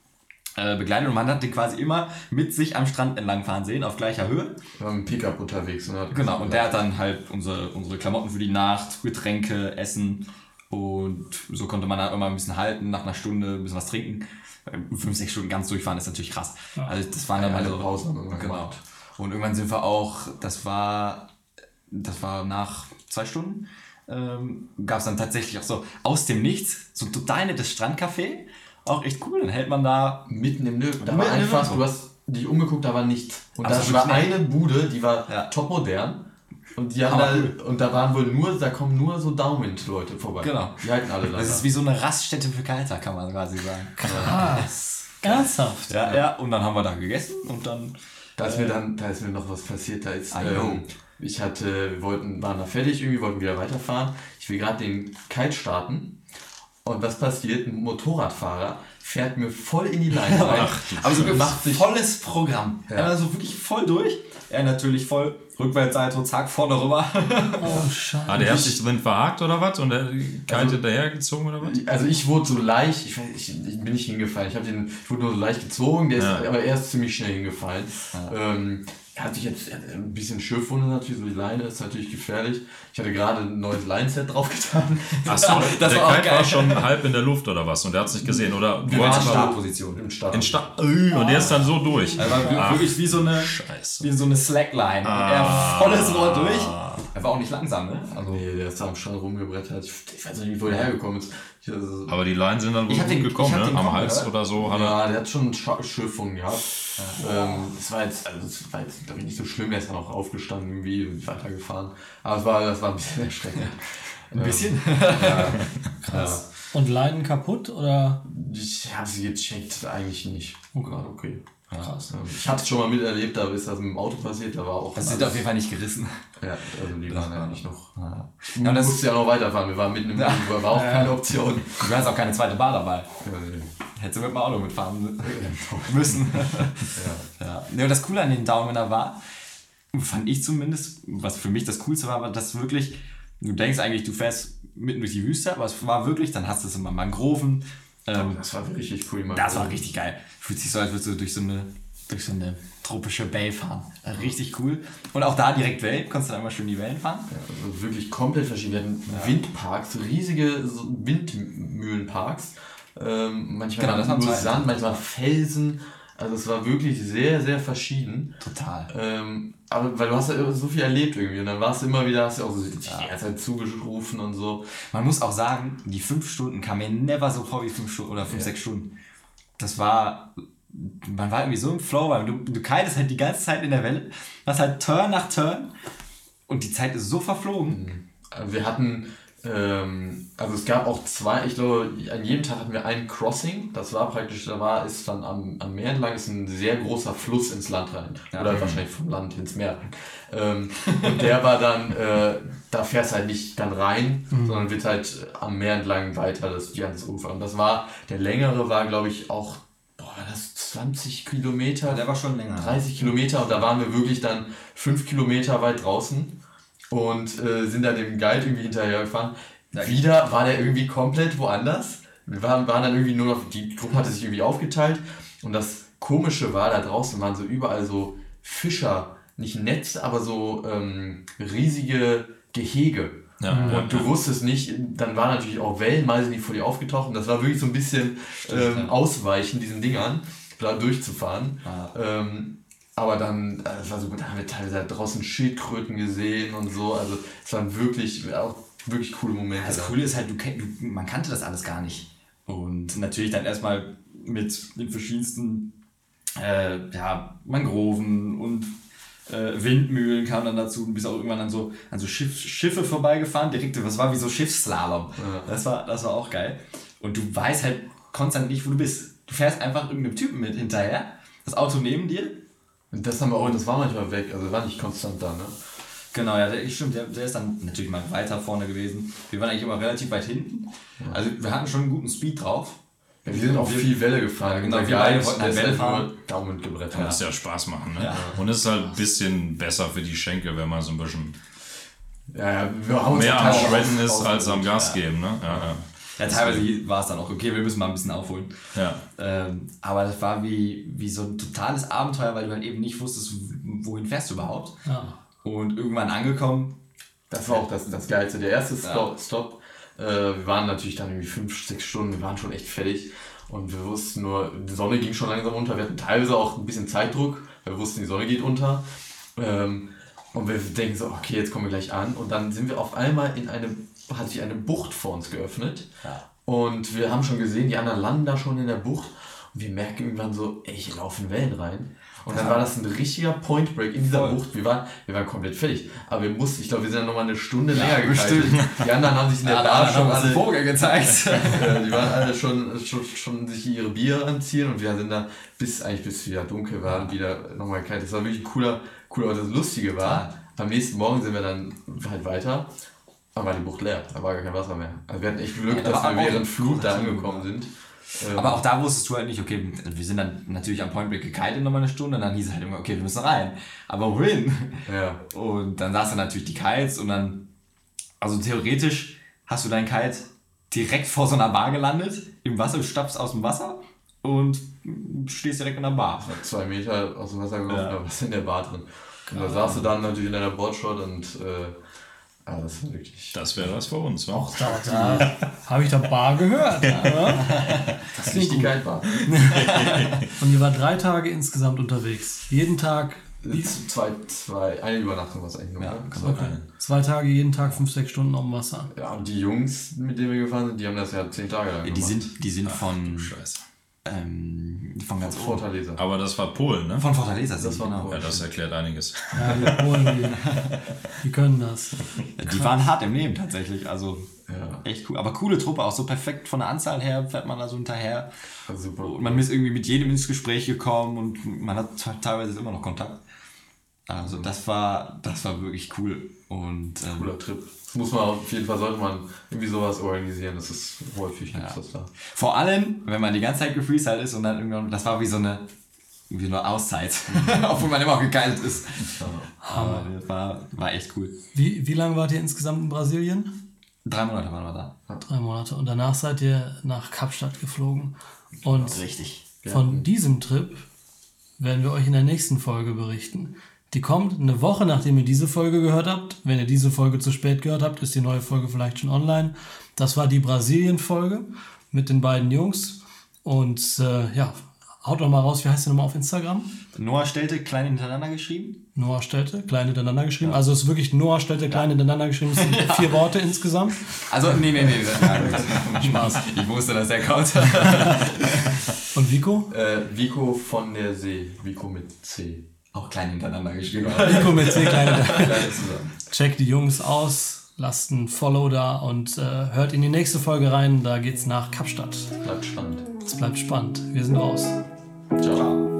äh, begleitet und man hat den quasi immer mit sich am Strand entlangfahren sehen, auf gleicher Höhe. Wir waren mit dem Pickup unterwegs. Und hat Genau, und der hat dann halt unsere, unsere Klamotten für die Nacht, Getränke, Essen und so konnte man dann immer ein bisschen halten, nach einer Stunde ein bisschen was trinken. Fünf, sechs Stunden ganz durchfahren ist natürlich krass. Also das waren dann Ja, mal alle so immer Genau. gemacht. Und irgendwann sind wir auch, das war, das war nach zwei Stunden, ähm, gab es dann tatsächlich auch so aus dem Nichts so ein total nettes Strandcafé. Auch echt cool, dann hält man da mitten im Nirgendwo. Da war einfach, du hast dich umgeguckt, da war nichts. Und Aber da war eine Bude, die war Ja. topmodern. Und die haben da, und da waren wohl nur, da kommen nur so Daumen-Leute vorbei. Genau. Die halten alle da. Das ist wie so eine Raststätte für Kalter, kann man quasi sagen. Krass. Ernsthaft. Ja, ja, und dann haben wir da gegessen und dann. Da ist mir dann, da ist mir noch was passiert. Da ist, know. ähm, ich hatte, wir wollten, waren da fertig, irgendwie wollten wieder weiterfahren. Ich will gerade den Kite starten. Und was passiert? Ein Motorradfahrer fährt mir voll in die Leine rein. Aber so Und macht sich volles Programm. Ja. Er war so wirklich voll durch. Er natürlich voll Rückwärtsseite, zack, vorne rüber. Oh, scheiße. Ah, der hat sich drin verhakt oder was? Und der kalt hinterhergezogen oder was? Also ich wurde so leicht, ich, ich, ich bin nicht hingefallen. Ich, hab den, ich wurde nur so leicht gezogen, der ist, Ja. aber er ist ziemlich schnell hingefallen. Ähm, er hat sich jetzt ein bisschen Schürfwunde natürlich, so die Leine ist natürlich gefährlich. Ich hatte gerade ein neues Lineset draufgetan. Achso, Das der war Kite geil. war schon halb in der Luft oder was? Und der hat es nicht gesehen, oder? Hat's da- schon- Startposition. Im Start. in Sta Ui, Und der ist dann so durch. Er war wirklich wie so eine, Scheiße. wie so eine Slackline. Und er volles Rohr durch. Er war auch nicht langsam, ne? Also, Nee, der ist da am Strand rumgebrettert. Ich, ich weiß nicht, wo der hergekommen ist. Ich, also, Aber die Leinen sind dann wohl gut den- gekommen, ne? Am Hals gehört. oder so. Hat er, ja, der hat schon Schürfwunden gehabt. Ähm, das war jetzt, also das war jetzt, glaube ich, nicht so schlimm. Der ist dann auch aufgestanden irgendwie und weitergefahren. Aber es war, das war ein bisschen erschreckend. ein bisschen. Krass. Und Leinen kaputt oder? Ich habe sie gecheckt, eigentlich nicht. Okay. War okay. Krass. Ich habe es schon mal miterlebt, da ist das mit dem Auto passiert, da war auch. Das sind auf jeden Fall nicht gerissen. Ja, also die waren ja nicht noch. Ja, Ja, und das, musste ja noch weiterfahren. Wir waren mitten im Nirgendwo, war auch keine Option. du hast auch keine zweite Bar dabei. Ja, nee. Hätte mit dem Auto mitfahren müssen. ja. ja. ja. Und das Coole an den Daumener war, fand ich zumindest, was für mich das Coolste war, war, dass wirklich, du denkst eigentlich, du fährst mitten durch die Wüste, aber es war wirklich, dann hast du es immer Mangroven. Ähm, das war richtig cool. Das war richtig geil. Fühlt sich so, als würdest du durch so eine, durch so eine tropische Bay fahren. Richtig cool. Und auch da direkt Wellen, konntest du dann immer schön die Wellen fahren. Ja, also wirklich komplett verschieden. Wir hatten ja. Windparks, riesige Windmühlenparks. Ähm, manchmal genau, nur Sand, manchmal Felsen. Also es war wirklich sehr, sehr verschieden. Total. Ähm, aber weil du hast ja so viel erlebt irgendwie und dann warst du immer wieder, hast du auch so die ja. ganze Zeit zugerufen und so. Man muss auch sagen, die fünf Stunden kamen mir never so vor wie fünf Stunden oder fünf, ja. sechs Stunden. Das war, man war irgendwie so im Flow, weil du, du kitest halt die ganze Zeit in der Welle, hast halt Turn nach Turn und die Zeit ist so verflogen. Mhm. Wir hatten ähm, also es gab auch zwei, ich glaube, an jedem Tag hatten wir ein Crossing. Das war praktisch, da war, ist dann am, am Meer entlang, ist ein sehr großer Fluss ins Land rein. Ja. Oder wahrscheinlich vom Land ins Meer rein. Ähm, und der war dann, äh, da fährst du halt nicht dann rein, mhm. sondern wird halt am Meer entlang weiter, das ganze Ufer. Und das war, der längere war, glaube ich, auch, boah, das 20 Kilometer. Der war schon länger. 30 Kilometer und da waren wir wirklich dann 5 Kilometer weit draußen und äh, sind dann dem Guide irgendwie hinterhergefahren. Wieder war der irgendwie komplett woanders. Wir waren, waren dann irgendwie nur noch, die Gruppe hatte sich irgendwie aufgeteilt und das Komische war, da draußen waren so überall so Fischer, nicht Netz, aber so ähm, riesige Gehege. Ja, und ja, du ja. wusstest nicht, dann waren natürlich auch Wellen, mal sind die vor dir aufgetaucht und das war wirklich so ein bisschen Stimmt, ähm, Ausweichen diesen Dingern, da durchzufahren. Ähm, aber dann, das war super, da haben wir teilweise draußen Schildkröten gesehen und so. Also es waren wirklich, auch wirklich coole Momente. Das Coole ist halt, du, du, man kannte das alles gar nicht. Und natürlich dann erstmal mit den verschiedensten äh, ja, Mangroven und äh, Windmühlen kamen dann dazu und bist auch irgendwann an so, an so Schiff, Schiffe vorbeigefahren, direkt, was war wie so Schiffsslalom. Ja. Das, war, das war auch geil. Und du weißt halt konstant nicht, wo du bist. Du fährst einfach irgendeinem Typen mit hinterher, das Auto neben dir das haben wir auch, das war manchmal weg, also war nicht konstant da, ne? Genau, ja, der, stimmt, der, der ist dann natürlich mal weiter vorne gewesen. Wir waren eigentlich immer relativ weit hinten. Also wir hatten schon einen guten Speed drauf. Ja, wir sind auch viel Welle gefahren. Ja, genau, wir beide wollten halt Welle fahren. Daumen gebrettert. Ja. Muss ja Spaß machen, ne? Ja. Und es ist halt ein bisschen besser für die Schenkel, wenn man so ein bisschen ja, ja, wir haben mehr am Schredden ist als am Gas geben, ne? Ja, ja. Ja, teilweise war es dann auch, okay, wir müssen mal ein bisschen aufholen. Ja. Ähm, aber das war wie, wie so ein totales Abenteuer, weil du halt eben nicht wusstest, wohin fährst du überhaupt. Ja. Und irgendwann angekommen. Das war auch das, das Geilste. Der erste Stop, ja. Stop äh, wir waren natürlich dann irgendwie fünf, sechs Stunden, wir waren schon echt fertig. Und wir wussten nur, die Sonne ging schon langsam unter. Wir hatten teilweise auch ein bisschen Zeitdruck, weil wir wussten, die Sonne geht unter. Ähm, und wir denken so, okay, jetzt kommen wir gleich an. Und dann sind wir auf einmal in eine hat sich eine Bucht vor uns geöffnet. Ja. Und wir haben schon gesehen, die anderen landen da schon in der Bucht. Und wir merken irgendwann so, ey, hier laufen Wellen rein. Und dann war das ein richtiger Point Break in dieser Voll. Bucht. Wir waren, wir waren komplett fertig. Aber wir mussten, ich glaube, wir sind dann nochmal eine Stunde ja, länger gehalten. Die anderen haben sich in der ja, Bar schon alle Vogel gezeigt. die waren alle schon, schon, schon sich ihre Bier anziehen und wir sind dann bis eigentlich bis wieder dunkel waren, wieder nochmal kalt. Das war wirklich ein cooler, cooler Ort. Das Lustige war, am nächsten Morgen sind wir dann halt weiter dann war die Bucht leer, da war gar kein Wasser mehr. Also wir hatten echt Glück, ja, dass wir während Flut da angekommen sind. Ähm, aber auch da wusstest du halt nicht, okay, wir sind dann natürlich am Point Break gekitet nochmal eine Stunde und dann hieß es halt immer, okay, wir müssen rein. Aber wohin? Ja. Und dann saß du natürlich die Kites und dann, also theoretisch hast du deinen Kite direkt vor so einer Bar gelandet, im Wasser, du stapfst aus dem Wasser und stehst direkt in der Bar. Zwei Meter aus dem Wasser gelaufen, ja. da warst du in der Bar drin. Und da saß du dann natürlich in deiner Boardshot und äh, Ah, das, wirklich das wäre was für uns, wa? Auch da, da habe ich da Bar gehört. Das ist nicht die Geilbar. Und ihr war drei Tage insgesamt unterwegs. Jeden Tag. Zwei, zwei, eine Übernachtung war es eigentlich nur. Ja, okay. Zwei Tage, jeden Tag fünf, sechs Stunden auf dem Wasser. Ja, und die Jungs, mit denen wir gefahren sind, die haben das ja zehn Tage lang ja, Die sind, die sind Ach, von. Scheiße ähm, von ganz von Fortaleza. Aber das war Polen, ne? Von Fortaleza, das war genau. Ja, das erklärt einiges. Ja, die Polen, die, die können das. Die waren hart im Leben tatsächlich, also ja. echt cool. Aber coole Truppe, auch so perfekt von der Anzahl her fährt man da so hinterher. Super. Und man ist irgendwie mit jedem ins Gespräch gekommen und man hat teilweise immer noch Kontakt. Also das war, das war wirklich cool. Und ähm, Cooler Trip. Das muss man auf jeden Fall, sollte man irgendwie sowas organisieren. Das ist häufig Ja. das da. vor allem, wenn man die ganze Zeit gefreestylt ist und dann irgendwann, das war wie so eine, wie eine Auszeit. Obwohl man immer auch gekeilt ist. Aber das war, war echt cool. Wie, wie lange wart ihr insgesamt in Brasilien? Drei Monate waren wir da. Drei Monate. Und danach seid ihr nach Kapstadt geflogen. Und Richtig. von diesem Trip werden wir euch in der nächsten Folge berichten. Die kommt eine Woche, nachdem ihr diese Folge gehört habt. Wenn ihr diese Folge zu spät gehört habt, ist die neue Folge vielleicht schon online. Das war die Brasilien-Folge mit den beiden Jungs. Und äh, ja, haut doch mal raus, wie heißt der nochmal auf Instagram? Noah stellte klein hintereinander geschrieben. Noah Stelte, klein hintereinander geschrieben. Also es ist wirklich Noah Stelte, klein hintereinander geschrieben. Es sind vier Worte insgesamt. Also, nee, nee, nee. Spaß. Ich wusste, dass der kommt. Und Vico? Äh, Vico von der See. Vico mit C. Auch klein hintereinander geschrieben. Vico mit C, klein hintereinander. Checkt die Jungs aus, lasst ein Follow da und äh, hört in die nächste Folge rein. Da geht's nach Kapstadt. Bleibt spannend. Es bleibt spannend. Wir sind raus. Ciao.